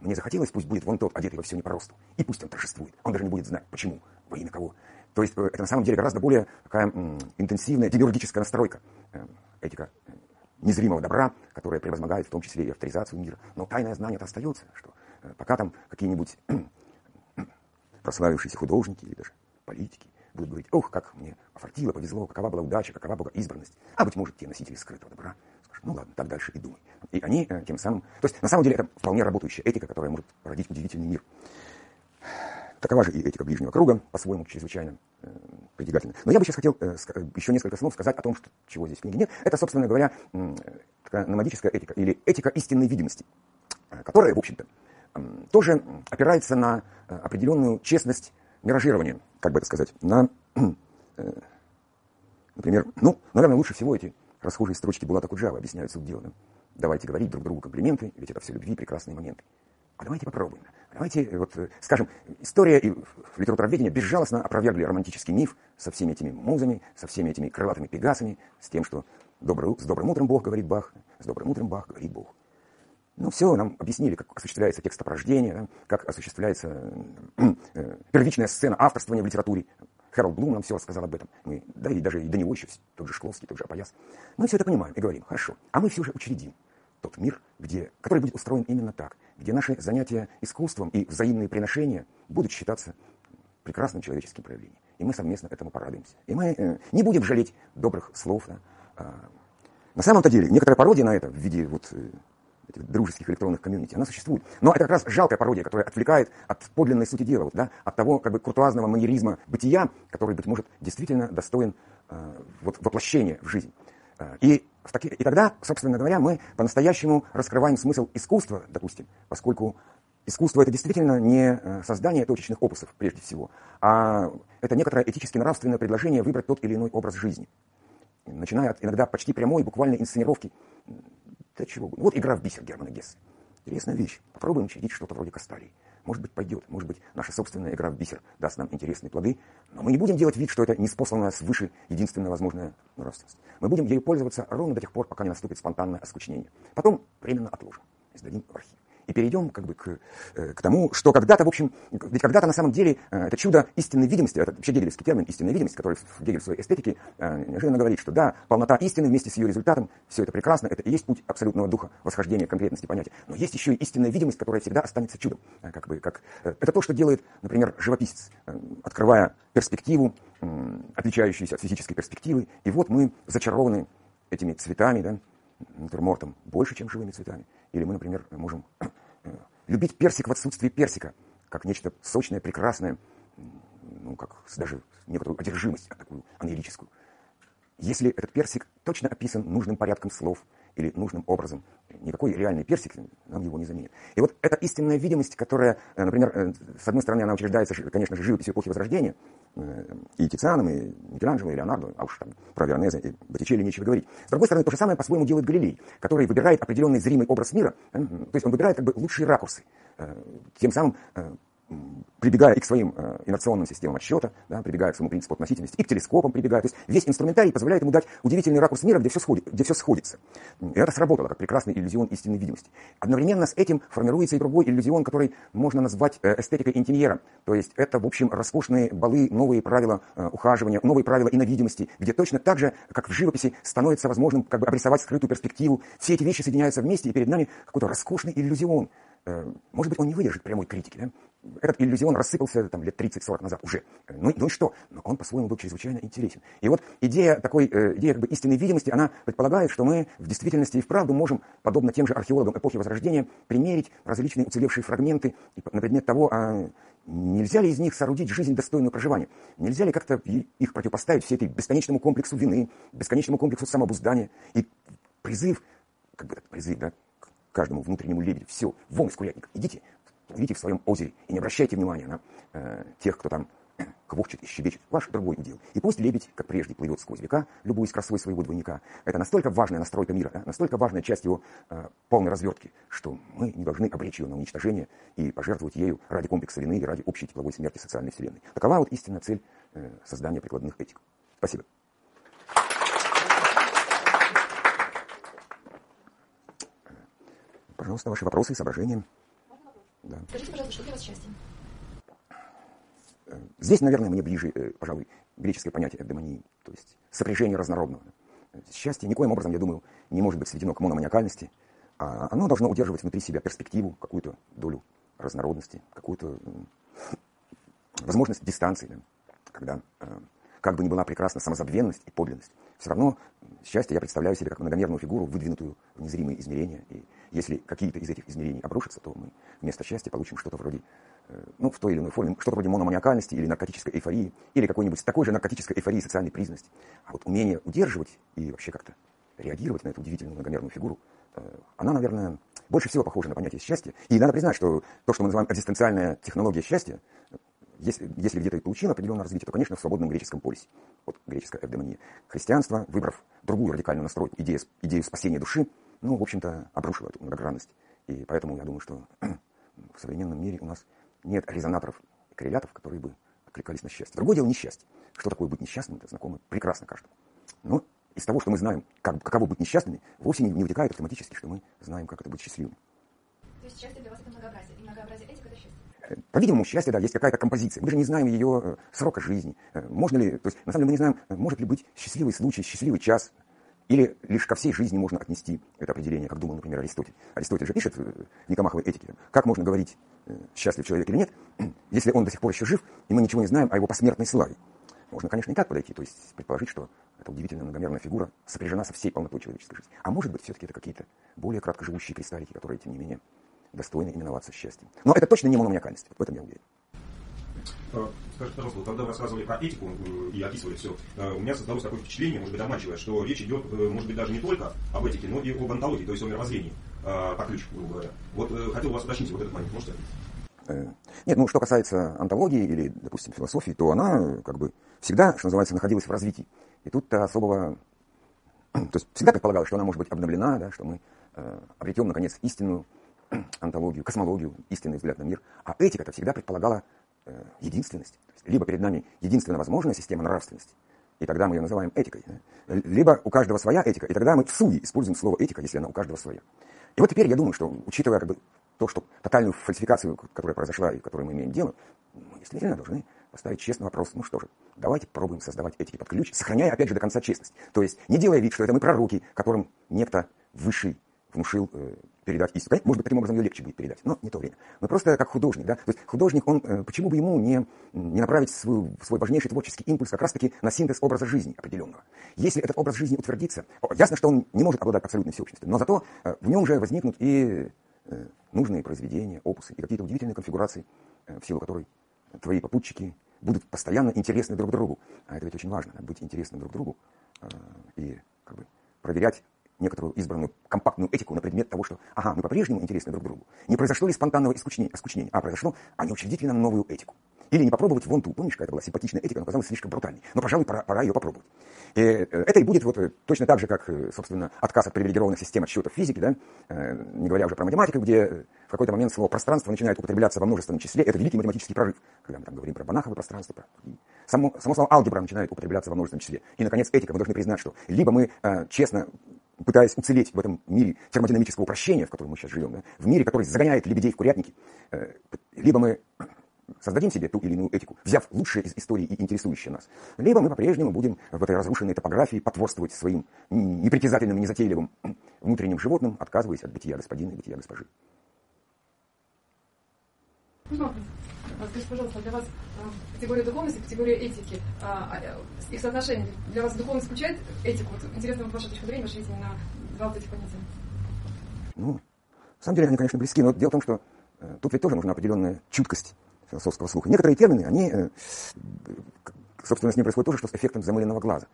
Мне захотелось, пусть будет вон тот, одетый во все не по росту. И пусть он торжествует. Он даже не будет знать, почему, во имя кого. То есть э, это на самом деле гораздо более такая м, интенсивная демиургическая настройка. Э, этика э, незримого добра, которая превозмогает в том числе и авторизацию мира. Но тайное знание-то остается, что пока там какие-нибудь прославившиеся художники или даже политики будут говорить, ох, как мне офартило, повезло, какова была удача, какова была избранность. А, быть может, те носители скрытого добра скажут, ну ладно, так дальше и думай. И они э, тем самым... То есть, на самом деле, это вполне работающая этика, которая может породить удивительный мир. Такова же и этика ближнего круга, по-своему чрезвычайно э, притягательна. Но я бы сейчас хотел э, еще несколько слов сказать о том, что, чего здесь в книге нет. Это, собственно говоря, э, такая номадическая этика, или этика истинной видимости, э, которая, в общем-то, тоже опирается на э, определенную честность миражирование, как бы это сказать, на, э, например, ну, наверное, лучше всего эти расхожие строчки Булата Куджава объясняют суть дела. Да? Давайте говорить друг другу комплименты, ведь это все любви, прекрасные моменты. А давайте попробуем. Давайте, вот, э, скажем, история и литературоведение безжалостно опровергли романтический миф со всеми этими музами, со всеми этими крылатыми пегасами, с тем, что добрый, с добрым утром Бог говорит Бах, с добрым утром Бах говорит Бог. Ну, все, нам объяснили, как осуществляется текстопорождение, да, как осуществляется э, первичная сцена авторствования в литературе. Хэрол Блум нам все рассказал об этом. Мы, да, и даже и до него еще тот же Шкловский, тот же Апояс. Мы все это понимаем и говорим, хорошо, а мы все же учредим тот мир, где, который будет устроен именно так, где наши занятия искусством и взаимные приношения будут считаться прекрасным человеческим проявлением. И мы совместно этому порадуемся. И мы э, не будем жалеть добрых слов. Да. А, на самом-то деле, некоторая пародия на это в виде вот, э, этих дружеских электронных комьюнити, она существует. Но это как раз жалкая пародия, которая отвлекает от подлинной сути дела, вот, да, от того как бы куртуазного манеризма бытия, который, быть может, действительно достоин э, вот, воплощения в жизнь. Э, и, в таки, и тогда, собственно говоря, мы по-настоящему раскрываем смысл искусства, допустим, поскольку искусство это действительно не э, создание точечных опусов, прежде всего, а это некоторое этически-нравственное предложение выбрать тот или иной образ жизни. Начиная от иногда почти прямой, буквальной инсценировки да чего. Вот игра в бисер Германа Гесса. Интересная вещь. Попробуем учредить что-то вроде Касталии. Может быть, пойдет. Может быть, наша собственная игра в бисер даст нам интересные плоды. Но мы не будем делать вид, что это не спосланная свыше единственная возможная нравственность. Мы будем ею пользоваться ровно до тех пор, пока не наступит спонтанное оскучнение. Потом временно отложим и сдадим в архив и перейдем как бы к, э, к тому, что когда-то, в общем, ведь когда-то на самом деле э, это чудо истинной видимости, это вообще гегелевский термин истинная видимость, который в Гегель в своей эстетике э, неожиданно говорит, что да, полнота истины вместе с ее результатом, все это прекрасно, это и есть путь абсолютного духа восхождения конкретности понятия. Но есть еще и истинная видимость, которая всегда останется чудом. Как бы, как, это то, что делает, например, живописец, открывая перспективу, отличающуюся от физической перспективы, и вот мы зачарованы этими цветами, да, натюрмортом, больше, чем живыми цветами. Или мы, например, можем э, любить персик в отсутствии персика, как нечто сочное, прекрасное, ну, как даже некоторую одержимость, такую анелическую. Если этот персик точно описан нужным порядком слов или нужным образом, никакой реальный персик нам его не заменит. И вот эта истинная видимость, которая, э, например, э, с одной стороны, она учреждается, конечно же, живописью эпохи Возрождения, э, и Тицианом, и Микеланджело, и Леонардо, а уж там про Веронезе и Боттичелли нечего говорить. С другой стороны, то же самое по-своему делает Галилей, который выбирает определенный зримый образ мира, то есть он выбирает как бы лучшие ракурсы, тем самым прибегая и к своим э, инерционным системам отсчета, да, прибегая к своему принципу относительности, и к телескопам прибегая. То есть весь инструментарий позволяет ему дать удивительный ракурс мира, где все, сходит, где все сходится. И это сработало как прекрасный иллюзион истинной видимости. Одновременно с этим формируется и другой иллюзион, который можно назвать э, эстетикой интеньера. То есть это, в общем, роскошные балы, новые правила э, ухаживания, новые правила иновидимости, где точно так же, как в живописи, становится возможным как бы обрисовать скрытую перспективу. Все эти вещи соединяются вместе, и перед нами какой-то роскошный иллюзион. Может быть, он не выдержит прямой критики, да? этот иллюзион рассыпался там, лет 30-40 назад уже. Ну, ну и что? Но он по-своему был чрезвычайно интересен. И вот идея такой, э, идея как бы истинной видимости, она предполагает, что мы в действительности и вправду можем, подобно тем же археологам эпохи Возрождения, примерить различные уцелевшие фрагменты на предмет того, а нельзя ли из них соорудить жизнь достойную проживания? Нельзя ли как-то их противопоставить все этой бесконечному комплексу вины, бесконечному комплексу самообуздания и призыв, как бы этот призыв, да, каждому внутреннему лебедю, все, вон из курятника, идите, плывите в своем озере и не обращайте внимания на э, тех, кто там квохчет и щебечет. Ваш другой удел. И пусть лебедь, как прежде, плывет сквозь века, любуясь красой своего двойника. Это настолько важная настройка мира, да, настолько важная часть его э, полной развертки, что мы не должны обречь ее на уничтожение и пожертвовать ею ради комплекса вины и ради общей тепловой смерти социальной вселенной. Такова вот истинная цель э, создания прикладных этик. Спасибо. Пожалуйста, ваши вопросы и соображения. Да. Скажите, пожалуйста, что для вас счастье? Э, здесь, наверное, мне ближе, э, пожалуй, греческое понятие эвдемонии, то есть сопряжение разнородного. Счастье никоим образом, я думаю, не может быть сведено к мономаниакальности, а оно должно удерживать внутри себя перспективу, какую-то долю разнородности, какую-то возможность дистанции, да, когда, э, как бы ни была прекрасна самозабвенность и подлинность, все равно счастье я представляю себе как многомерную фигуру, выдвинутую в незримые измерения, и если какие-то из этих измерений обрушатся, то мы вместо счастья получим что-то вроде, э, ну, в той или иной форме, что-то вроде мономаниакальности или наркотической эйфории, или какой-нибудь такой же наркотической эйфории социальной признанности. А вот умение удерживать и вообще как-то реагировать на эту удивительную многомерную фигуру, э, она, наверное, больше всего похожа на понятие счастья. И надо признать, что то, что мы называем экзистенциальная технология счастья, если, если где-то и получило определенное развитие, то, конечно, в свободном греческом полисе. Вот греческая эвдемония. Христианство, выбрав другую радикальную настрой, идею, идею спасения души, ну, в общем-то, обрушило эту многогранность. И поэтому я думаю, что в современном мире у нас нет резонаторов и коррелятов, которые бы откликались на счастье. Другое дело несчастье. Что такое быть несчастным, это знакомо прекрасно каждому. Но из того, что мы знаем, как, каково быть несчастными, вовсе не, не вытекает автоматически, что мы знаем, как это быть счастливым. То есть счастье для вас это многообразие, и многообразие этик это счастье? Э, по-видимому, счастье, да, есть какая-то композиция. Мы же не знаем ее э, срока жизни. Э, можно ли, то есть, на самом деле, мы не знаем, может ли быть счастливый случай, счастливый час, или лишь ко всей жизни можно отнести это определение, как думал, например, Аристотель. Аристотель же пишет в Никомаховой этике, как можно говорить, счастлив человек или нет, если он до сих пор еще жив, и мы ничего не знаем о его посмертной славе. Можно, конечно, и так подойти, то есть предположить, что эта удивительная многомерная фигура сопряжена со всей полнотой человеческой жизни. А может быть, все-таки это какие-то более краткоживущие кристаллики, которые, тем не менее, достойны именоваться счастьем. Но это точно не мономаниакальность, в этом я уверен. А, скажите, пожалуйста, когда вы рассказывали про этику и описывали все, э, у меня создалось такое впечатление, может быть, обманчивое, что речь идет, э, может быть, даже не только об этике, но и об антологии, то есть о мировоззрении, э, по ключу, грубо говоря. Вот хотел вас уточнить вот этот момент, можете ответить? Нет, ну, что касается антологии или, допустим, философии, то она, как бы, всегда, что называется, находилась в развитии. И тут-то особого... То есть всегда предполагалось, что она может быть обновлена, да, что мы э, обретем, наконец, истинную антологию, космологию, истинный взгляд на мир. А этика это всегда предполагала э, единственность. либо перед нами единственно возможная система нравственности, и тогда мы ее называем этикой. Да? Либо у каждого своя этика, и тогда мы в суе используем слово этика, если она у каждого своя. И вот теперь я думаю, что, учитывая как бы, то, что тотальную фальсификацию, которая произошла и которой мы имеем дело, мы действительно должны поставить честный вопрос. Ну что же, давайте попробуем создавать этики под ключ, сохраняя, опять же, до конца честность. То есть не делая вид, что это мы пророки, которым некто высший внушил э, передать истину. Может быть, таким образом ее легче будет передать, но не то время. Мы просто как художник, да, то есть художник, он, э, почему бы ему не, не направить свой, свой важнейший творческий импульс как раз-таки на синтез образа жизни определенного. Если этот образ жизни утвердится, ясно, что он не может обладать абсолютной всеобщностью, но зато э, в нем же возникнут и э, нужные произведения, опусы, и какие-то удивительные конфигурации, в силу которой твои попутчики будут постоянно интересны друг другу. А это ведь очень важно, быть интересным друг другу и как бы проверять некоторую избранную компактную этику на предмет того, что, ага, мы по-прежнему интересны друг другу. Не произошло ли спонтанного искучнения, а произошло, а не учредить ли нам новую этику. Или не попробовать вон ту, помнишь, какая-то была симпатичная этика, но казалась слишком брутальной. Но, пожалуй, пора, пора ее попробовать. И э, это и будет вот э, точно так же, как, э, собственно, отказ от привилегированных систем отсчетов физики, да, не говоря уже про математику, где в какой-то момент слово пространство начинает употребляться во множественном числе. Это великий математический прорыв, когда мы там говорим про банаховое пространство. Про... Само, само слово алгебра начинает употребляться во множественном числе. И, наконец, этика. Мы должны признать, что либо мы э, честно пытаясь уцелеть в этом мире термодинамического упрощения, в котором мы сейчас живем, да, в мире, который загоняет лебедей в курятники, э, либо мы создадим себе ту или иную этику, взяв лучшее из истории и интересующее нас, либо мы по-прежнему будем в этой разрушенной топографии потворствовать своим непритязательным незатейливым внутренним животным, отказываясь от бытия господина и бытия госпожи. Скажите, пожалуйста, для вас а, категория духовности, категория этики, а, а, их соотношение, для вас духовность включает этику? Вот интересно ваша точка зрения, ваши видение на два вот этих понятия. Ну, на самом деле они, конечно, близки, но дело в том, что э, тут ведь тоже нужна определенная чуткость философского слуха. Некоторые термины, они, э, собственно, с ним происходит тоже, что с эффектом замыленного глаза.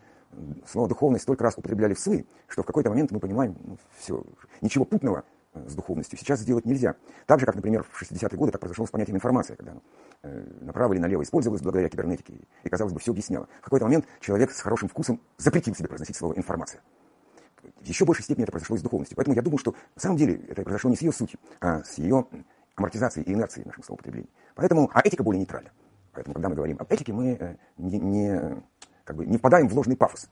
Слово «духовность» столько раз употребляли в СМИ, что в какой-то момент мы понимаем, ну, все, ничего путного с духовностью сейчас сделать нельзя. Так же, как, например, в 60-е годы так произошло с понятием информация, когда э, направо или налево использовалось благодаря кибернетике, и, казалось бы, все объясняло. В какой-то момент человек с хорошим вкусом запретил себе произносить слово «информация». В еще большей степени это произошло и с духовностью. Поэтому я думаю, что на самом деле это произошло не с ее сутью, а с ее амортизацией и инерцией в нашем словоупотреблении. Поэтому, а этика более нейтральна. Поэтому, когда мы говорим об этике, мы э, не, не, как бы не впадаем в ложный пафос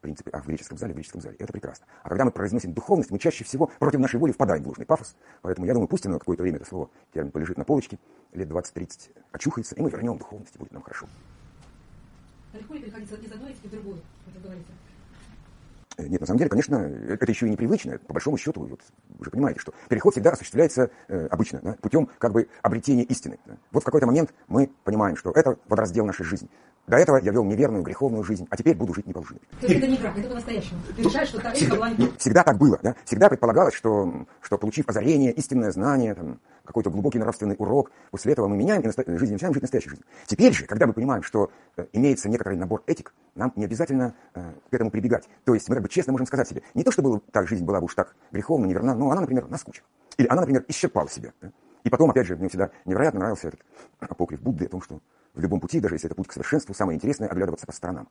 принципе, а в греческом зале, в греческом зале. Это прекрасно. А когда мы произносим духовность, мы чаще всего против нашей воли впадаем в ложный пафос. Поэтому я думаю, пусть оно какое-то время это слово термин полежит на полочке, лет 20-30 очухается, и мы вернем духовность, и будет нам хорошо. Легко ли переходить из одной в другую, как вы говорите? Э, нет, на самом деле, конечно, это еще и непривычно. По большому счету, вот, вы же понимаете, что переход всегда осуществляется э, обычно, да, путем как бы обретения истины. Да. Вот в какой-то момент мы понимаем, что это водораздел нашей жизни. До этого я вел неверную, греховную жизнь, а теперь буду жить не по лжи. То есть это не брак, это по-настоящему. Ты решаешь, что та всегда, была не всегда так было. Да? Всегда предполагалось, что, что получив озарение, истинное знание, там, какой-то глубокий нравственный урок, после этого мы меняем и наста... жизнь, начинаем жить настоящей жизнью. Теперь же, когда мы понимаем, что э, имеется некоторый набор этик, нам не обязательно э, к этому прибегать. То есть мы как бы честно можем сказать себе, не то, что было, так жизнь была бы уж так греховна, неверна, но она, например, наскучила. Или она, например, исчерпала себя. Да? И потом, опять же, мне всегда невероятно нравился этот апокриф Будды о том, что в любом пути, даже если это путь к совершенству, самое интересное – оглядываться по сторонам.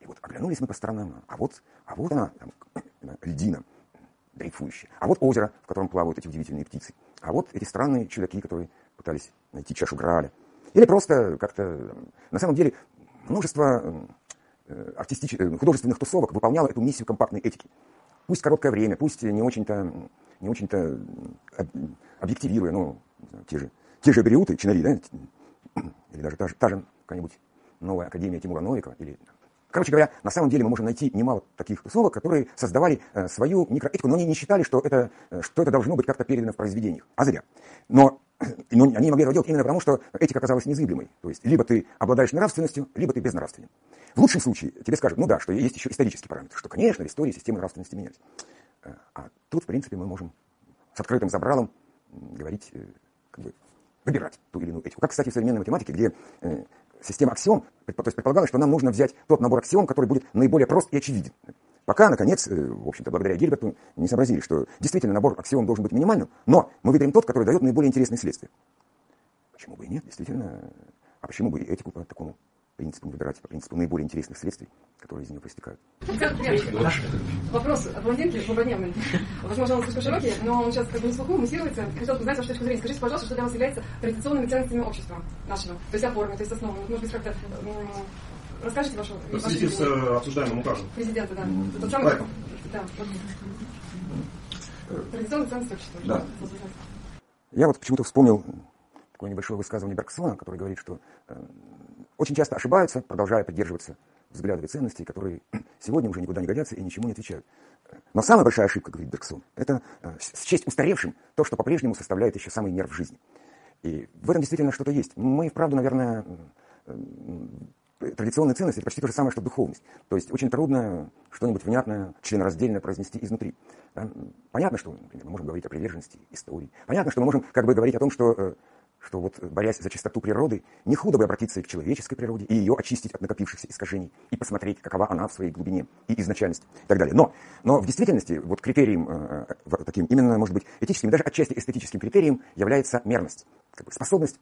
И вот оглянулись мы по сторонам, а вот, а вот она, там, льдина, дрейфующая. А вот озеро, в котором плавают эти удивительные птицы. А вот эти странные чудаки, которые пытались найти чашу Грааля. Или просто как-то, на самом деле, множество э, артистич... Э, художественных тусовок выполняло эту миссию компактной этики. Пусть короткое время, пусть не очень-то не очень-то объективируя, ну, те же, те же абериуты, чинари, да, или даже та же, та же какая-нибудь новая академия Тимура Новикова, или Короче говоря, на самом деле мы можем найти немало таких тусовок, которые создавали э, свою микроэтику, но они не считали, что это, э, что это должно быть как-то передано в произведениях. А зря. Но, но они могли этого делать именно потому, что этика оказалась незыблемой. То есть, либо ты обладаешь нравственностью, либо ты безнравственен. В лучшем случае тебе скажут, ну да, что есть еще исторический параметр, что, конечно, в истории системы нравственности менялись. Э, а тут, в принципе, мы можем с открытым забралом говорить, э, как бы, выбирать ту или иную этику. Как, кстати, в современной математике, где э, система аксиом, то есть предполагалось, что нам нужно взять тот набор аксиом, который будет наиболее прост и очевиден. Пока, наконец, в общем-то, благодаря Гильберту, не сообразили, что действительно набор аксиом должен быть минимальным, но мы выберем тот, который дает наиболее интересные следствия. Почему бы и нет, действительно. А почему бы и этику по такому принципу выбирать, по принципу наиболее интересных следствий, которые из нее проистекают. Вопрос от блондинки злободневный. Возможно, он слишком широкий, но он сейчас как бы не слуху, муссируется. Хотел бы узнать вашу точку зрения. Скажите, пожалуйста, что для вас является традиционными ценностями общества нашего? То есть опорами, то есть основами. Может быть, как-то расскажите вашу... В связи с обсуждаемым указом. Президента, да. Тот самый... Да. Традиционные ценности общества. Да. Я вот почему-то вспомнил такое небольшое высказывание Берксона, который говорит, что э, очень часто ошибаются, продолжая придерживаться взглядов и ценностей, которые сегодня уже никуда не годятся и ничему не отвечают. Но самая большая ошибка, говорит Бергсон, это э, счесть устаревшим то, что по-прежнему составляет еще самый нерв жизни. И в этом действительно что-то есть. Мы, вправду, наверное, э, традиционные ценности – это почти то же самое, что духовность. То есть очень трудно что-нибудь внятное, членораздельное произнести изнутри. Понятно, что например, мы можем говорить о приверженности истории. Понятно, что мы можем как бы говорить о том, что э, что вот, борясь за чистоту природы, не худо бы обратиться и к человеческой природе, и ее очистить от накопившихся искажений, и посмотреть, какова она в своей глубине и изначальности, и так далее. Но, но в действительности вот критерием э, э таким, именно, может быть, этическим, даже отчасти эстетическим критерием является мерность, как бы способность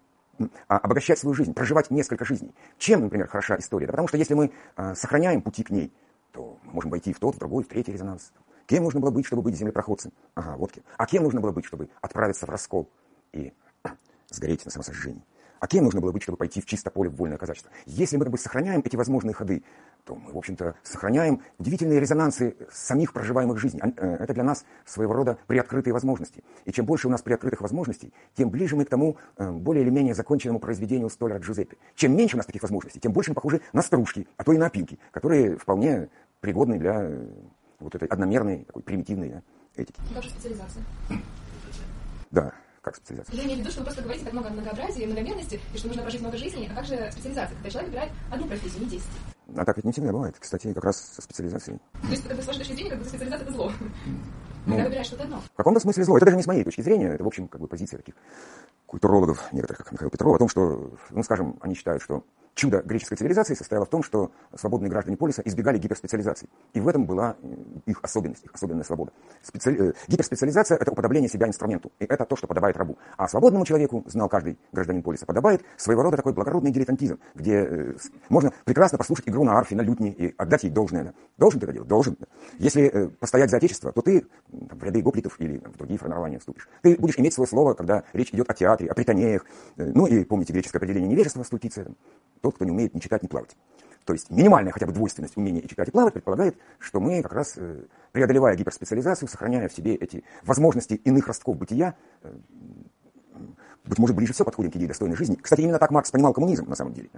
а, обогащать свою жизнь, проживать несколько жизней. Чем, например, хороша история? Да потому что если мы э, сохраняем пути к ней, то мы можем войти в тот, в другой, в третий резонанс. Кем нужно было быть, чтобы быть землепроходцем? Ага, вот кем. А кем нужно было быть, чтобы отправиться в раскол и сгореть на самосожжении. А кем нужно было быть, чтобы пойти в чисто поле в вольное казачество? Если мы как бы сохраняем эти возможные ходы, то мы, в общем-то, сохраняем удивительные резонансы самих проживаемых жизней. Э, это для нас своего рода приоткрытые возможности. И чем больше у нас приоткрытых возможностей, тем ближе мы к тому э, более или менее законченному произведению столяра Джузеппе. Чем меньше у нас таких возможностей, тем больше мы похожи на стружки, а то и на опилки, которые вполне пригодны для э, вот этой одномерной, такой примитивной этики. Даже специализация. Да как специализация? Я имею в виду, что вы просто говорите так много многообразия, многомерности, и что нужно прожить много жизней, а как же специализация, когда человек выбирает одну профессию, не 10? А так ведь не всегда бывает. Кстати, как раз со специализацией. То есть, с вашей точки зрения, как бы специализация – это зло? Ну, когда выбираешь что-то одно. В каком-то смысле зло. Это даже не с моей точки зрения. Это, в общем, как бы позиция таких культурологов, некоторых, как Михаил Петров, о том, что, ну, скажем, они считают, что чудо греческой цивилизации состояло в том, что свободные граждане полиса избегали гиперспециализации. И в этом была э, их особенность, их особенная свобода. Специ... Э, гиперспециализация – это уподобление себя инструменту. И это то, что подобает рабу. А свободному человеку, знал каждый гражданин полиса, подобает своего рода такой благородный дилетантизм, где э, можно прекрасно послушать игру на арфе, на лютне и отдать ей должное. Должен ты это делать? Должен. Если постоять за отечество, то ты там, в ряды гоплитов или там, в другие формирования вступишь. Ты будешь иметь свое слово, когда речь идет о театре, о притонеях. Ну и помните греческое определение невежества, стультиция тот, кто не умеет ни читать, ни плавать. То есть минимальная хотя бы двойственность умения и читать, и плавать предполагает, что мы как раз, э, преодолевая гиперспециализацию, сохраняя в себе эти возможности иных ростков бытия, э, быть может, ближе всего подходим к идее достойной жизни. Кстати, именно так Маркс понимал коммунизм, на самом деле.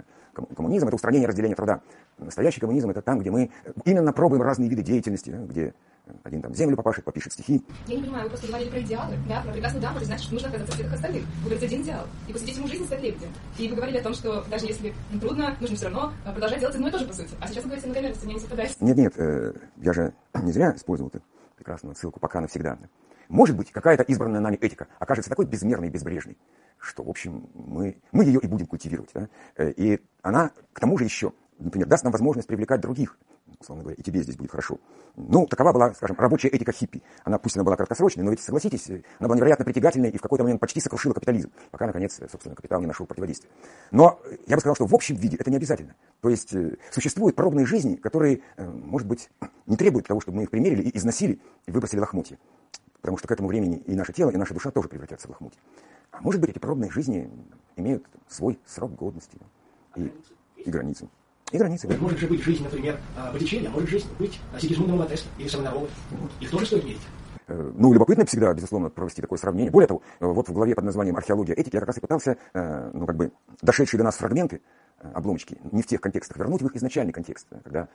Коммунизм – это устранение разделения труда. Настоящий коммунизм – это там, где мы именно пробуем разные виды деятельности, где один там землю попашет, попишет стихи. Я не понимаю, вы просто говорили про идеалы. Да, про прекрасную даму, это значит, что нужно оказаться всех остальных. Вы говорите один идеал. И посвятить ему жизнь стать лебедем. И вы говорили о том, что даже если трудно, нужно все равно э, продолжать делать одно и то же, по сути. А сейчас вы говорите многомерности, мне не совпадает. Нет, нет, э, я же не зря использовал эту прекрасную ссылку пока навсегда. Может быть, какая-то избранная нами этика окажется такой безмерной и безбрежной, что, в общем, мы, мы ее и будем культивировать. Да? Э, и она, к тому же, еще, например, даст нам возможность привлекать других, условно говоря, и тебе здесь будет хорошо. Ну, такова была, скажем, рабочая этика хиппи. Она, пусть она была краткосрочной, но ведь, согласитесь, она была невероятно притягательной и в какой-то момент почти сокрушила капитализм, пока, наконец, собственно, капитал не нашел противодействия. Но я бы сказал, что в общем виде это не обязательно. То есть э, существуют пробные жизни, которые, э, может быть, не требуют того, чтобы мы их примерили и износили, и выбросили лохмотья. Потому что к этому времени и наше тело, и наша душа тоже превратятся в лохмотья. А может быть, эти пробные жизни имеют свой срок годности и, и границы. И границы. Да. Может же быть жизнь, например, Боттичелли, а может жизнь быть Сигизмунда Тесла или Савонарова. Их тоже стоит мерить. Э, ну, любопытно всегда, безусловно, провести такое сравнение. Более того, э, вот в главе под названием «Археология этики» я как раз и пытался, э, ну, как бы, дошедшие до нас фрагменты, обломочки, не в тех контекстах, вернуть в их изначальный контекст, когда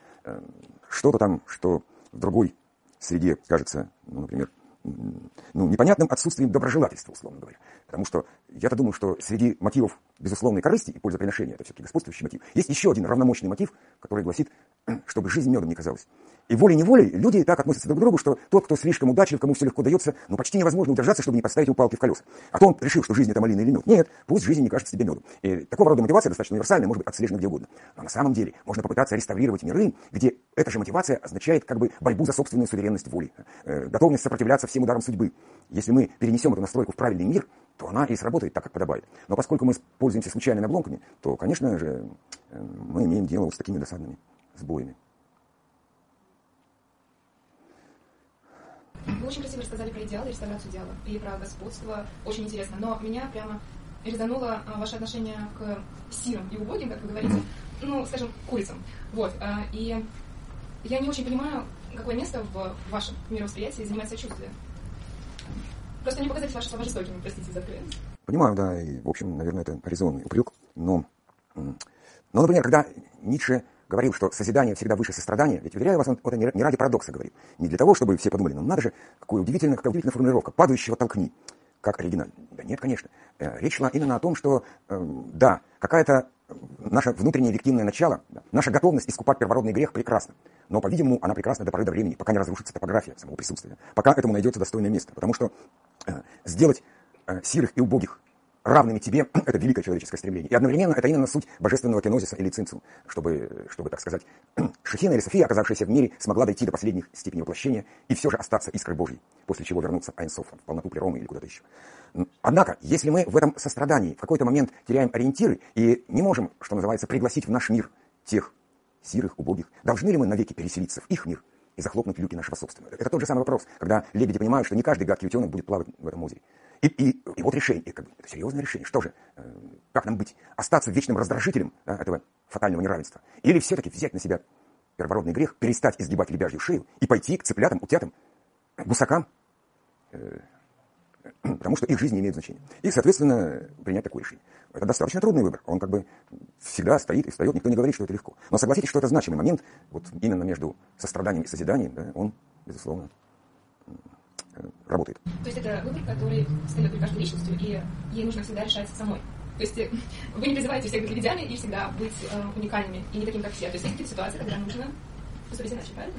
что-то там, что в другой среде кажется, ну, например, ну, непонятным отсутствием доброжелательства, условно говоря. Потому что я-то думаю, что среди мотивов безусловной корысти и пользоприношения, это все-таки господствующий мотив, есть еще один равномощный мотив, который гласит, чтобы жизнь медом не казалась. И волей-неволей люди так относятся друг к другу, что тот, кто слишком удачлив, кому все легко дается, ну почти невозможно удержаться, чтобы не подставить ему палки в колеса. А то он решил, что жизнь это малина или мед. Нет, пусть жизнь не кажется тебе медом. И такого рода мотивация достаточно универсальная, может быть отслежена где угодно. Но на самом деле можно попытаться реставрировать миры, где эта же мотивация означает как бы борьбу за собственную суверенность воли, э, готовность сопротивляться всем ударам судьбы. Если мы перенесем эту настройку в правильный мир, то она и сработает так, как подобает. Но поскольку мы пользуемся случайными обломками, то, конечно же, э, мы имеем дело вот с такими досадными сбоями. Вы очень красиво рассказали про идеалы и реставрацию идеала, и про господство. Очень интересно. Но меня прямо резануло а, ваше отношение к сирым и убогим, как вы говорите, ну, скажем, курицам. Вот. А, и я не очень понимаю, какое место в вашем мировосприятии занимает сочувствие. Просто не показались ваши слова жестокими, простите за откровенность. Понимаю, да, и, в общем, наверное, это резонный упрек, но, но, например, когда Ницше говорил, что созидание всегда выше сострадания, ведь, уверяю вас, он это не ради парадокса говорил. Не для того, чтобы все подумали, ну надо же, какая удивительная, какая удивительная формулировка, падающего толкни. Как оригинально. Да нет, конечно. Э, речь шла именно о том, что, э, да, какая-то наше внутреннее виктимное начало, наша готовность искупать первородный грех прекрасна. Но, по-видимому, она прекрасна до поры до времени, пока не разрушится топография самого присутствия, пока этому найдется достойное место. Потому что э, сделать э, сирых и убогих равными тебе, это великое человеческое стремление. И одновременно это именно суть божественного кенозиса или цинцу, чтобы, чтобы так сказать, Шехина или София, оказавшаяся в мире, смогла дойти до последних степеней воплощения и все же остаться искрой Божьей, после чего вернуться Айнсов в полноту Плеромы или куда-то еще. Однако, если мы в этом сострадании в какой-то момент теряем ориентиры и не можем, что называется, пригласить в наш мир тех сирых, убогих, должны ли мы навеки переселиться в их мир и захлопнуть люки нашего собственного? Это тот же самый вопрос, когда лебеди понимают, что не каждый гадкий утенок будет плавать в этом озере. И, и, и вот решение, как бы, это серьезное решение. Что же, э, как нам быть? Остаться вечным раздражителем да, этого фатального неравенства? Или все-таки взять на себя первородный грех, перестать изгибать лебяжью шею и пойти к цыплятам, утятам, гусакам, э, потому что их жизнь не имеет значения. И, соответственно, принять такое решение. Это достаточно трудный выбор. Он как бы всегда стоит и встает, никто не говорит, что это легко. Но согласитесь, что это значимый момент, вот именно между состраданием и созиданием, да, он, безусловно, работает. То есть это выбор, который встает при каждой личностью, и ей нужно всегда решать самой. То есть э, вы не призываете всех быть лебедями и всегда быть э, уникальными и не таким, как все. То есть есть какие-то ситуации, когда нужно поступить иначе, правильно?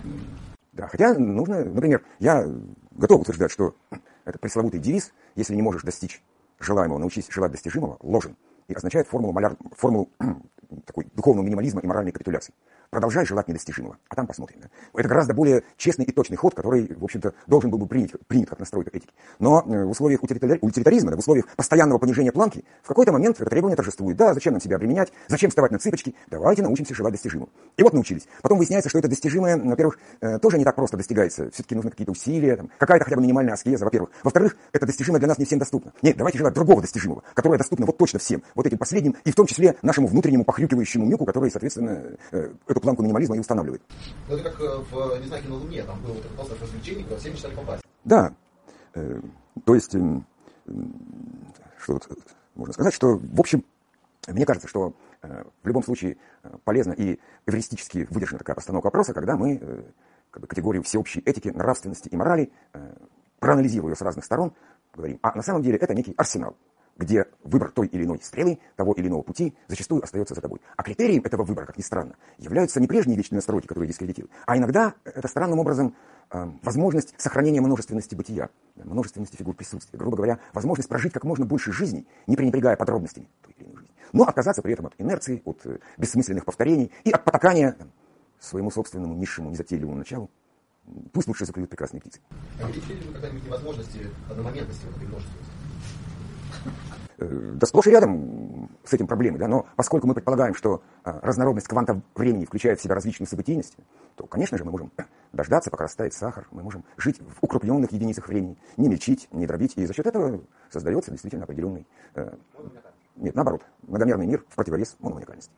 Да, хотя нужно, например, я готов утверждать, что этот пресловутый девиз, если не можешь достичь желаемого, научись желать достижимого, ложен и означает формулу, маляр, формулу такой духовного минимализма и моральной капитуляции. Продолжай желать недостижимого, а там посмотрим. Да? Это гораздо более честный и точный ход, который, в общем-то, должен был бы принять, принят как настройка этики. Но э, в условиях утилитаризма, да, в условиях постоянного понижения планки, в какой-то момент это требование торжествует. Да, зачем нам себя обременять, зачем вставать на цыпочки, давайте научимся желать достижимого. И вот научились. Потом выясняется, что это достижимое, во-первых, э, тоже не так просто достигается. Все-таки нужны какие-то усилия, там, какая-то хотя бы минимальная аскеза, во-первых. Во-вторых, это достижимое для нас не всем доступно. Нет, давайте желать другого достижимого, которое доступно вот точно всем, вот этим последним, и в том числе нашему внутреннему похрюкивающему мюку, который, соответственно, э, эту планку минимализма и устанавливает останавливает. Ну, это как э, в «Не знаю, на Луне», там это остров развлечений, куда все мечтали попасть. Да. Э, то есть, э, что вот можно сказать, что, в общем, мне кажется, что э, в любом случае э, полезно и эвристически выдержана такая постановка вопроса, когда мы э, как бы, категорию всеобщей этики, нравственности и морали, э, проанализируя ее с разных сторон, говорим. А на самом деле это некий арсенал где выбор той или иной стрелы, того или иного пути зачастую остается за тобой. А критерием этого выбора, как ни странно, являются не прежние вечные настройки, которые дискредитируют, а иногда это странным образом э, возможность сохранения множественности бытия, множественности фигур присутствия, грубо говоря, возможность прожить как можно больше жизней, не пренебрегая подробностями той или иной жизни, но отказаться при этом от инерции, от э, бессмысленных повторений и от потакания своему собственному низшему, незатейливому началу. Пусть лучше заклюют прекрасные птицы. А вы когда-нибудь невозможности одномоментности вот этой множественности? Э, да сплошь и рядом с этим проблемы, да, но поскольку мы предполагаем, что а, разнородность кванта времени включает в себя различные событийности, то, конечно же, мы можем дождаться, пока растает сахар, мы можем жить в укрупненных единицах времени, не мельчить, не дробить, и за счет этого создается действительно определенный, э, нет, наоборот, многомерный мир в противовес мономаникальности.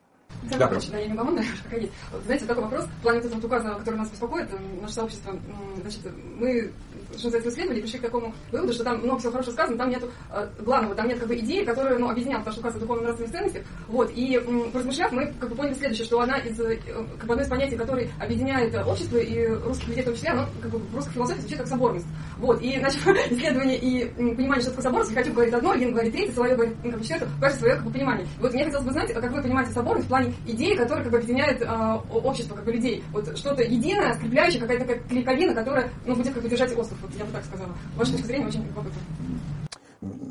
Да, да, я не пока есть. Вот, знаете, такой вопрос, в плане вот указа, который нас беспокоит, наше сообщество, значит, мы что называется, исследовали, пришли к такому выводу, что там много всего хорошего сказано, там нет э, главного, там нет как бы идеи, которая ну, объединяла, потому что указывает духовно-нравственных ценностей. Вот, и м, поразмышляв, мы как бы поняли следующее, что она из, э, как бы одно из понятий, которое объединяет э, общество и русских людей в том числе, оно как бы в русской философии звучит как соборность. Вот, и значит, исследование и понимание, что такое соборность, хочу говорить одно, один говорит третье, Соловей говорит ну, как бы четвертое, каждое свое как бы понимание. Вот мне хотелось бы знать, как вы понимаете соборность в плане идеи, которая как бы объединяет э, общество, как бы людей. Вот что-то единое, скрепляющее, какая-то такая клейковина, которая ну, будет как бы держать остров, вот я бы так сказала. Ваша точка зрения очень любопытна.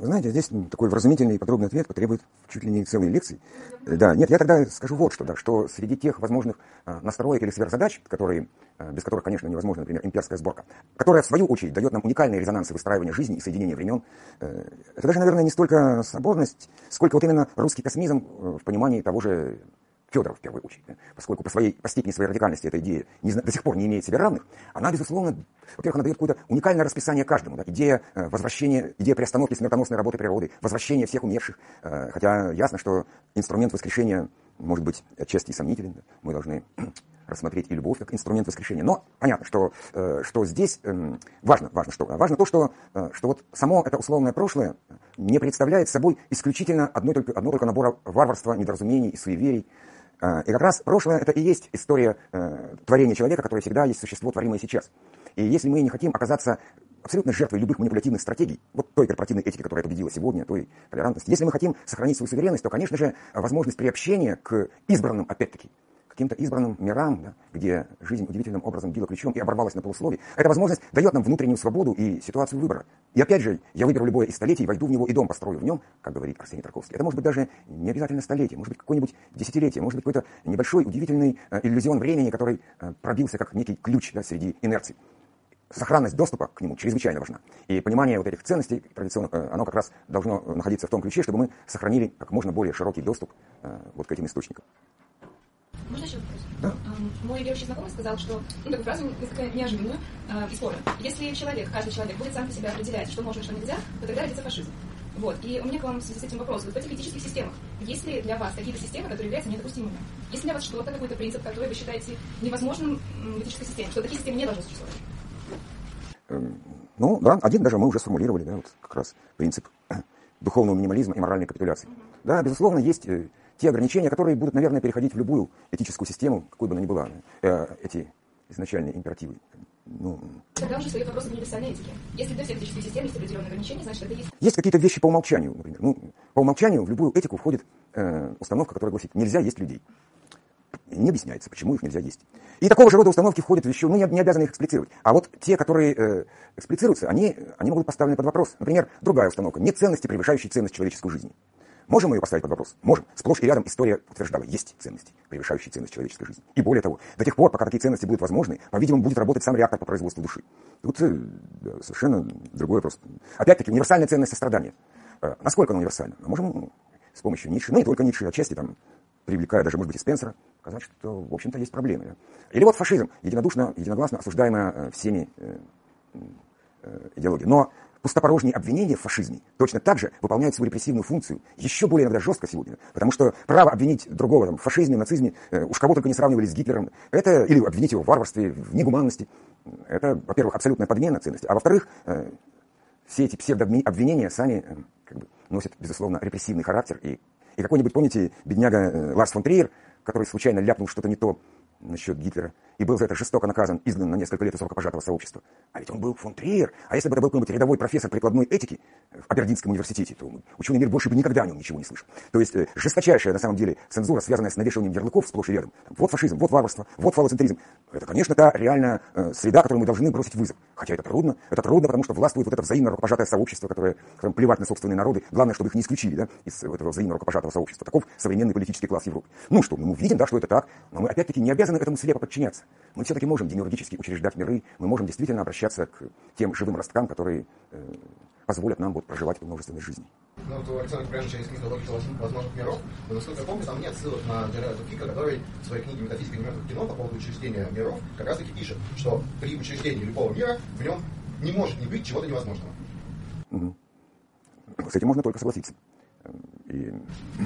Знаете, здесь такой вразумительный и подробный ответ потребует чуть ли не целой лекции. Да, нет, я тогда скажу вот что, да, что среди тех возможных а, настроек или сверхзадач, которые, а, без которых, конечно, невозможно, например, имперская сборка, которая, в свою очередь, дает нам уникальные резонансы выстраивания жизни и соединения времен, э, это даже, наверное, не столько соборность, сколько вот именно русский космизм э, в понимании того же Федоров в первую очередь, поскольку по, своей, по степени своей радикальности эта идея не, до сих пор не имеет себе равных, она, безусловно, во-первых, она дает какое-то уникальное расписание каждому. Да? Идея э, возвращения, идея приостановки смертоносной работы природы, возвращения всех умерших. Э, хотя ясно, что инструмент воскрешения может быть отчасти и сомнителен. Да? Мы должны рассмотреть и любовь как инструмент воскрешения. Но понятно, что, э, что здесь э, важно, важно, что, важно то, что, э, что вот само это условное прошлое не представляет собой исключительно одной только, одно только набора варварства, недоразумений и суеверий, а, и как раз прошлое это и есть история э, творения человека, которое всегда есть существо, творимое сейчас. И если мы не хотим оказаться абсолютно жертвой любых манипулятивных стратегий, вот той корпоративной этики, которая победила сегодня, той толерантности, если мы хотим сохранить свою суверенность, то, конечно же, возможность приобщения к избранным, опять-таки, каким-то избранным мирам, да, где жизнь удивительным образом била ключом и оборвалась на полусловии, эта возможность дает нам внутреннюю свободу и ситуацию выбора. И опять же, я выберу любое из столетий, войду в него и дом построю в нем, как говорит Арсений Тарковский. Это может быть даже не обязательно столетие, может быть какое-нибудь десятилетие, может быть какой-то небольшой удивительный э, иллюзион времени, который э, пробился как некий ключ да, среди инерций сохранность доступа к нему чрезвычайно важна. И понимание вот этих ценностей традиционных, э, оно как раз должно находиться в том ключе, чтобы мы сохранили как можно более широкий доступ э, вот к этим источникам. Можно еще вопрос? Да. Мой верующий знакомый сказал, что, ну, такую фразу несколько неожиданную э, и спорную. Если человек, каждый человек будет сам для себя определять, что можно, что нельзя, то тогда родится фашизм. Вот. И у меня к вам в связи с этим вопрос. Вот в этих этических системах, есть ли для вас какие-то системы, которые являются недопустимыми? Есть ли для вас что-то, какой-то принцип, который вы считаете невозможным в этической системе, что такие системы не должны существовать? Эм, ну, да, один даже мы уже сформулировали, да, вот как раз принцип духовного минимализма и моральной капитуляции. Mm-hmm. Да, безусловно, есть э, те ограничения, которые будут, наверное, переходить в любую этическую систему, какой бы она ни была, э, эти изначальные императивы. Ну, Тогда уже стоит вопрос об универсальной этике. Если для всех этических систем есть определенные ограничения, значит, это есть... Есть какие-то вещи по умолчанию, например. Ну, по умолчанию в любую этику входит э, установка, которая гласит, нельзя есть людей. Не объясняется, почему их нельзя есть. И такого же рода установки входят еще, ну, не, не обязаны их эксплицировать. А вот те, которые э, эксплицируются, они, они могут быть поставлены под вопрос. Например, другая установка. Нет ценности, превышающей ценность человеческой жизни. Можем мы ее поставить под вопрос? Можем. Сплошь и рядом история утверждала, есть ценности, превышающие ценность человеческой жизни. И более того, до тех пор, пока такие ценности будут возможны, по-видимому, будет работать сам реактор по производству души. Тут э, совершенно другой вопрос. Опять-таки, универсальная ценность сострадания. Э, насколько она универсальна? Мы можем с помощью Ницше, ну не только Ницше, отчасти там, привлекая даже, может быть, и Спенсера, сказать, что, в общем-то, есть проблемы. Или вот фашизм, единодушно, единогласно осуждаемая э, всеми э, э, идеология. Но пустопорожние обвинения в фашизме точно так же выполняют свою репрессивную функцию, еще более иногда жестко сегодня, потому что право обвинить другого там, в фашизме, нацизме, э, уж кого только не сравнивали с Гитлером, это, или обвинить его в варварстве, в негуманности, это, во-первых, абсолютная подмена ценности, а во-вторых, э, все эти псевдообвинения сами э, как бы, носят, безусловно, репрессивный характер. И, и какой-нибудь, помните, бедняга э, Ларс фон Триер, который случайно ляпнул что-то не то насчет Гитлера, и был за это жестоко наказан, изгнан на несколько лет из рукопожатого сообщества. А ведь он был фон Триер. А если бы это был какой-нибудь рядовой профессор прикладной этики в Абердинском университете, то ученый мир больше бы никогда о нем ничего не слышал. То есть э, жесточайшая, на самом деле, цензура, связанная с навешиванием ярлыков сплошь и рядом. Вот фашизм, вот варварство, вот фалоцентризм. Это, конечно, та реальная э, среда, которой мы должны бросить вызов. Хотя это трудно. Это трудно, потому что властвует вот это взаимно рукопожатое сообщество, которое, которым плевать на собственные народы. Главное, чтобы их не исключили да, из этого взаимно рукопожатого сообщества. Таков современный политический класс Европы. Ну что, мы видим, да, что это так, но мы опять-таки не обязаны этому слепо подчиняться. Мы все-таки можем демиургически учреждать миры, мы можем действительно обращаться к тем живым росткам, которые э, позволят нам вот проживать эту множественность жизней. Ну, вот у Александра Пряжича есть книга «Логика возможных миров», но, насколько я помню, там нет ссылок на Джерарда Фика, который в своей книге «Метафизика немертвых кино» по поводу учреждения миров как раз таки пишет, что при учреждении любого мира в нем не может не быть чего-то невозможного. Угу. С этим можно только согласиться. И,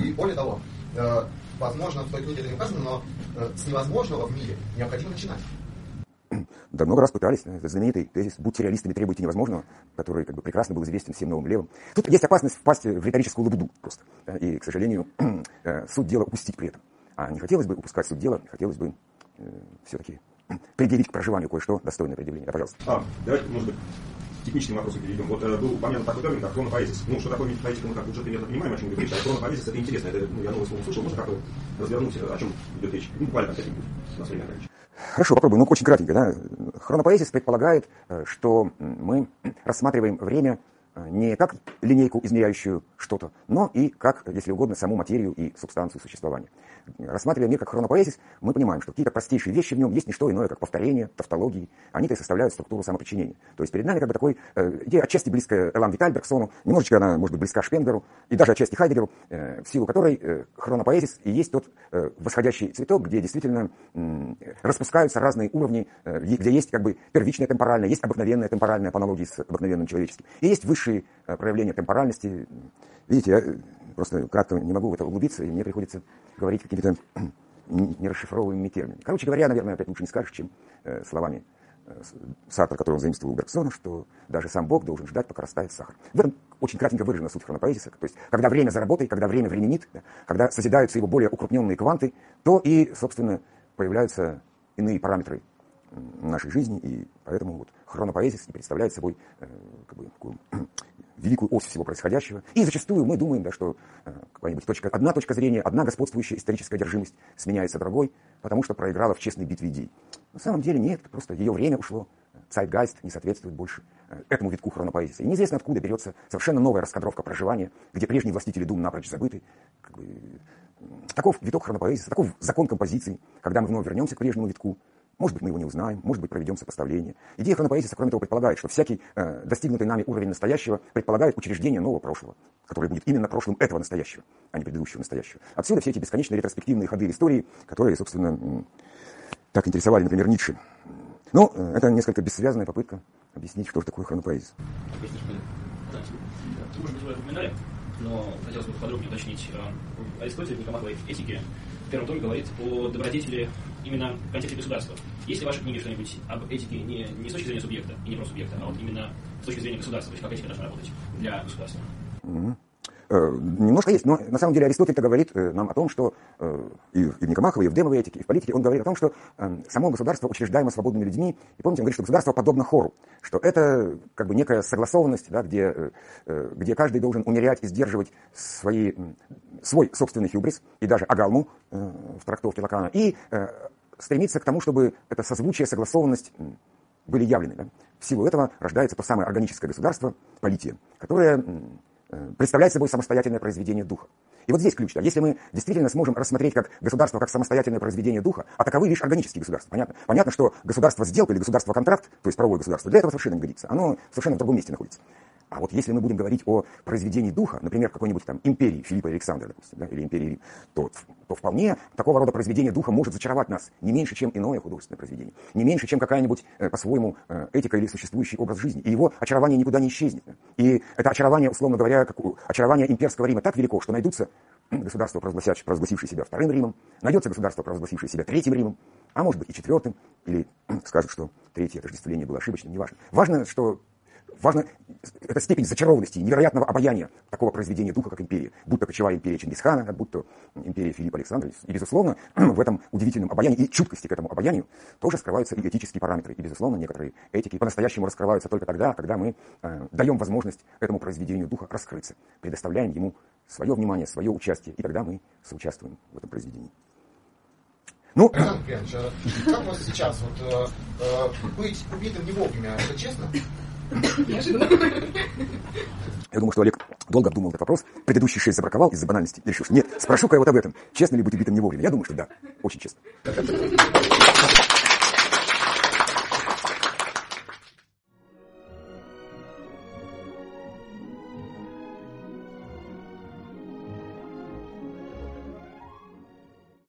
и более того, э, возможно, в той книге это не указано, но э, с невозможного в мире необходимо начинать. Да много раз пытались. Это знаменитый тезис «Будьте реалистами, требуйте невозможного», который как бы прекрасно был известен всем новым левым. Тут есть опасность впасть в риторическую лабуду просто. И, к сожалению, э, суть дела упустить при этом. А не хотелось бы упускать суть дела, хотелось бы э, все-таки предъявить к проживанию кое-что достойное предъявление. Да, пожалуйста. А, давайте, может быть, техническим вопросом перейдем. Вот э, был упомянут такой термин, как хронопоэзис. Ну, что такое метафизика, мы как уже примерно понимаем, о чем идет речь, а хронопоэзис это интересно. Это, ну, я новое слово услышал, можно как-то развернуть, о чем идет речь? Ну, буквально как-нибудь, на время ограничить. Хорошо, попробуем. Ну, очень кратенько. Да? Хронопоэзис предполагает, э, что мы рассматриваем время э, не как линейку, измеряющую что-то, но и как, если угодно, саму материю и субстанцию существования рассматривая мир как хронопоэзис, мы понимаем, что какие-то простейшие вещи в нем есть не что иное, как повторение, тавтологии. Они-то и составляют структуру самоподчинения. То есть перед нами как бы такой э, идея отчасти близкая Элан Виталь Бергсону, немножечко она может быть близка Шпенгеру, и даже отчасти Хайдегеру, э, в силу которой э, хронопоэзис и есть тот э, восходящий цветок, где действительно э, распускаются разные уровни, э, где есть как бы первичное темпоральное, есть обыкновенное темпоральное по аналогии с обыкновенным человеческим, и есть высшие э, проявления темпоральности. Видите, я просто кратко не могу в это углубиться, и мне приходится говорить какими-то нерасшифровываемыми терминами. Короче говоря, наверное, опять лучше не скажешь, чем э, словами э, Сартра, который он заимствовал у Бергсона, что даже сам Бог должен ждать, пока растает сахар. В этом очень кратенько выражена суть хронопоэзиса. То есть, когда время за работой, когда время временит, да, когда созидаются его более укрупненные кванты, то и, собственно, появляются иные параметры нашей жизни, и поэтому вот хронопоэзис и представляет собой э, как бы, такую великую ось всего происходящего. И зачастую мы думаем, да, что э, какая-нибудь точка, одна точка зрения, одна господствующая историческая одержимость сменяется другой, потому что проиграла в честной битве идей. На самом деле нет, просто ее время ушло. Цайтгайст не соответствует больше э, этому витку хронопоэзии. И неизвестно, откуда берется совершенно новая раскадровка проживания, где прежние властители дум напрочь забыты. Как бы, таков виток хронопоэзии, таков закон композиции, когда мы вновь вернемся к прежнему витку, может быть, мы его не узнаем, может быть, проведем сопоставление. Идея хронопоэзиса, кроме того, предполагает, что всякий э, достигнутый нами уровень настоящего предполагает учреждение нового прошлого, которое будет именно прошлым этого настоящего, а не предыдущего настоящего. Отсюда все эти бесконечные ретроспективные ходы истории, которые, собственно, так интересовали, например, Ницше. Но ну, э, это несколько бессвязная попытка объяснить, что же такое хронопоэзия. Может быть, вы упоминали, но хотелось бы подробнее уточнить. Э, Аристотель в Никомаховой этике в первом томе говорит о добродетели именно в контексте государства. Есть ли в вашей книге что-нибудь об этике не, не с точки зрения субъекта и не про субъекта, а вот именно с точки зрения государства, то есть как этика должна работать для государства? Mm-hmm. Немножко есть, но на самом деле Аристотель-то говорит э, нам о том, что э, и в Никомаховой, и в демовой этике, и в политике, он говорит о том, что само государство учреждаемо свободными людьми, и помните, он говорит, что государство подобно хору, что это как бы некая согласованность, да, где, где каждый должен умерять и сдерживать свои, свой собственный хюбрис, и даже агалму в трактовке Лакана, и стремиться к тому, чтобы это созвучие, согласованность были явлены. Да? В силу этого рождается то самое органическое государство, полития, которое э, представляет собой самостоятельное произведение духа. И вот здесь ключ. Да? Если мы действительно сможем рассмотреть как государство как самостоятельное произведение духа, а таковы лишь органические государства. Понятно? Понятно, что государство сделка или государство контракт, то есть правовое государство, для этого совершенно не годится. Оно совершенно в другом месте находится. А вот если мы будем говорить о произведении духа, например, какой-нибудь там империи Филиппа Александра, допустим, да, или империи Рим, то, то вполне такого рода произведение духа может зачаровать нас не меньше, чем иное художественное произведение, не меньше, чем какая-нибудь э, по-своему э, этика или существующий образ жизни. И его очарование никуда не исчезнет. И это очарование, условно говоря, как очарование имперского Рима так велико, что найдутся государства, провозгласившие себя вторым Римом, найдется государство, провозгласившее себя третьим Римом, а может быть и четвертым, или скажут, что третье отождествление было ошибочным, неважно. Важно, что важно эта степень зачарованности, невероятного обаяния такого произведения духа, как империя. Будь то кочевая империя Чингисхана, будь то империя Филиппа Александровича. И, безусловно, в этом удивительном обаянии и чуткости к этому обаянию тоже скрываются и этические параметры. И, безусловно, некоторые этики по-настоящему раскрываются только тогда, когда мы э, даем возможность этому произведению духа раскрыться, предоставляем ему свое внимание, свое участие, и тогда мы соучаствуем в этом произведении. Ну, а как у сейчас вот, э, э, быть убитым не вовремя, это честно? Я думаю, что Олег долго обдумал этот вопрос. Предыдущий шесть забраковал из-за банальности. И решил, нет, спрошу-ка я вот об этом. Честно ли быть убитым не вовремя? Я думаю, что да, очень честно.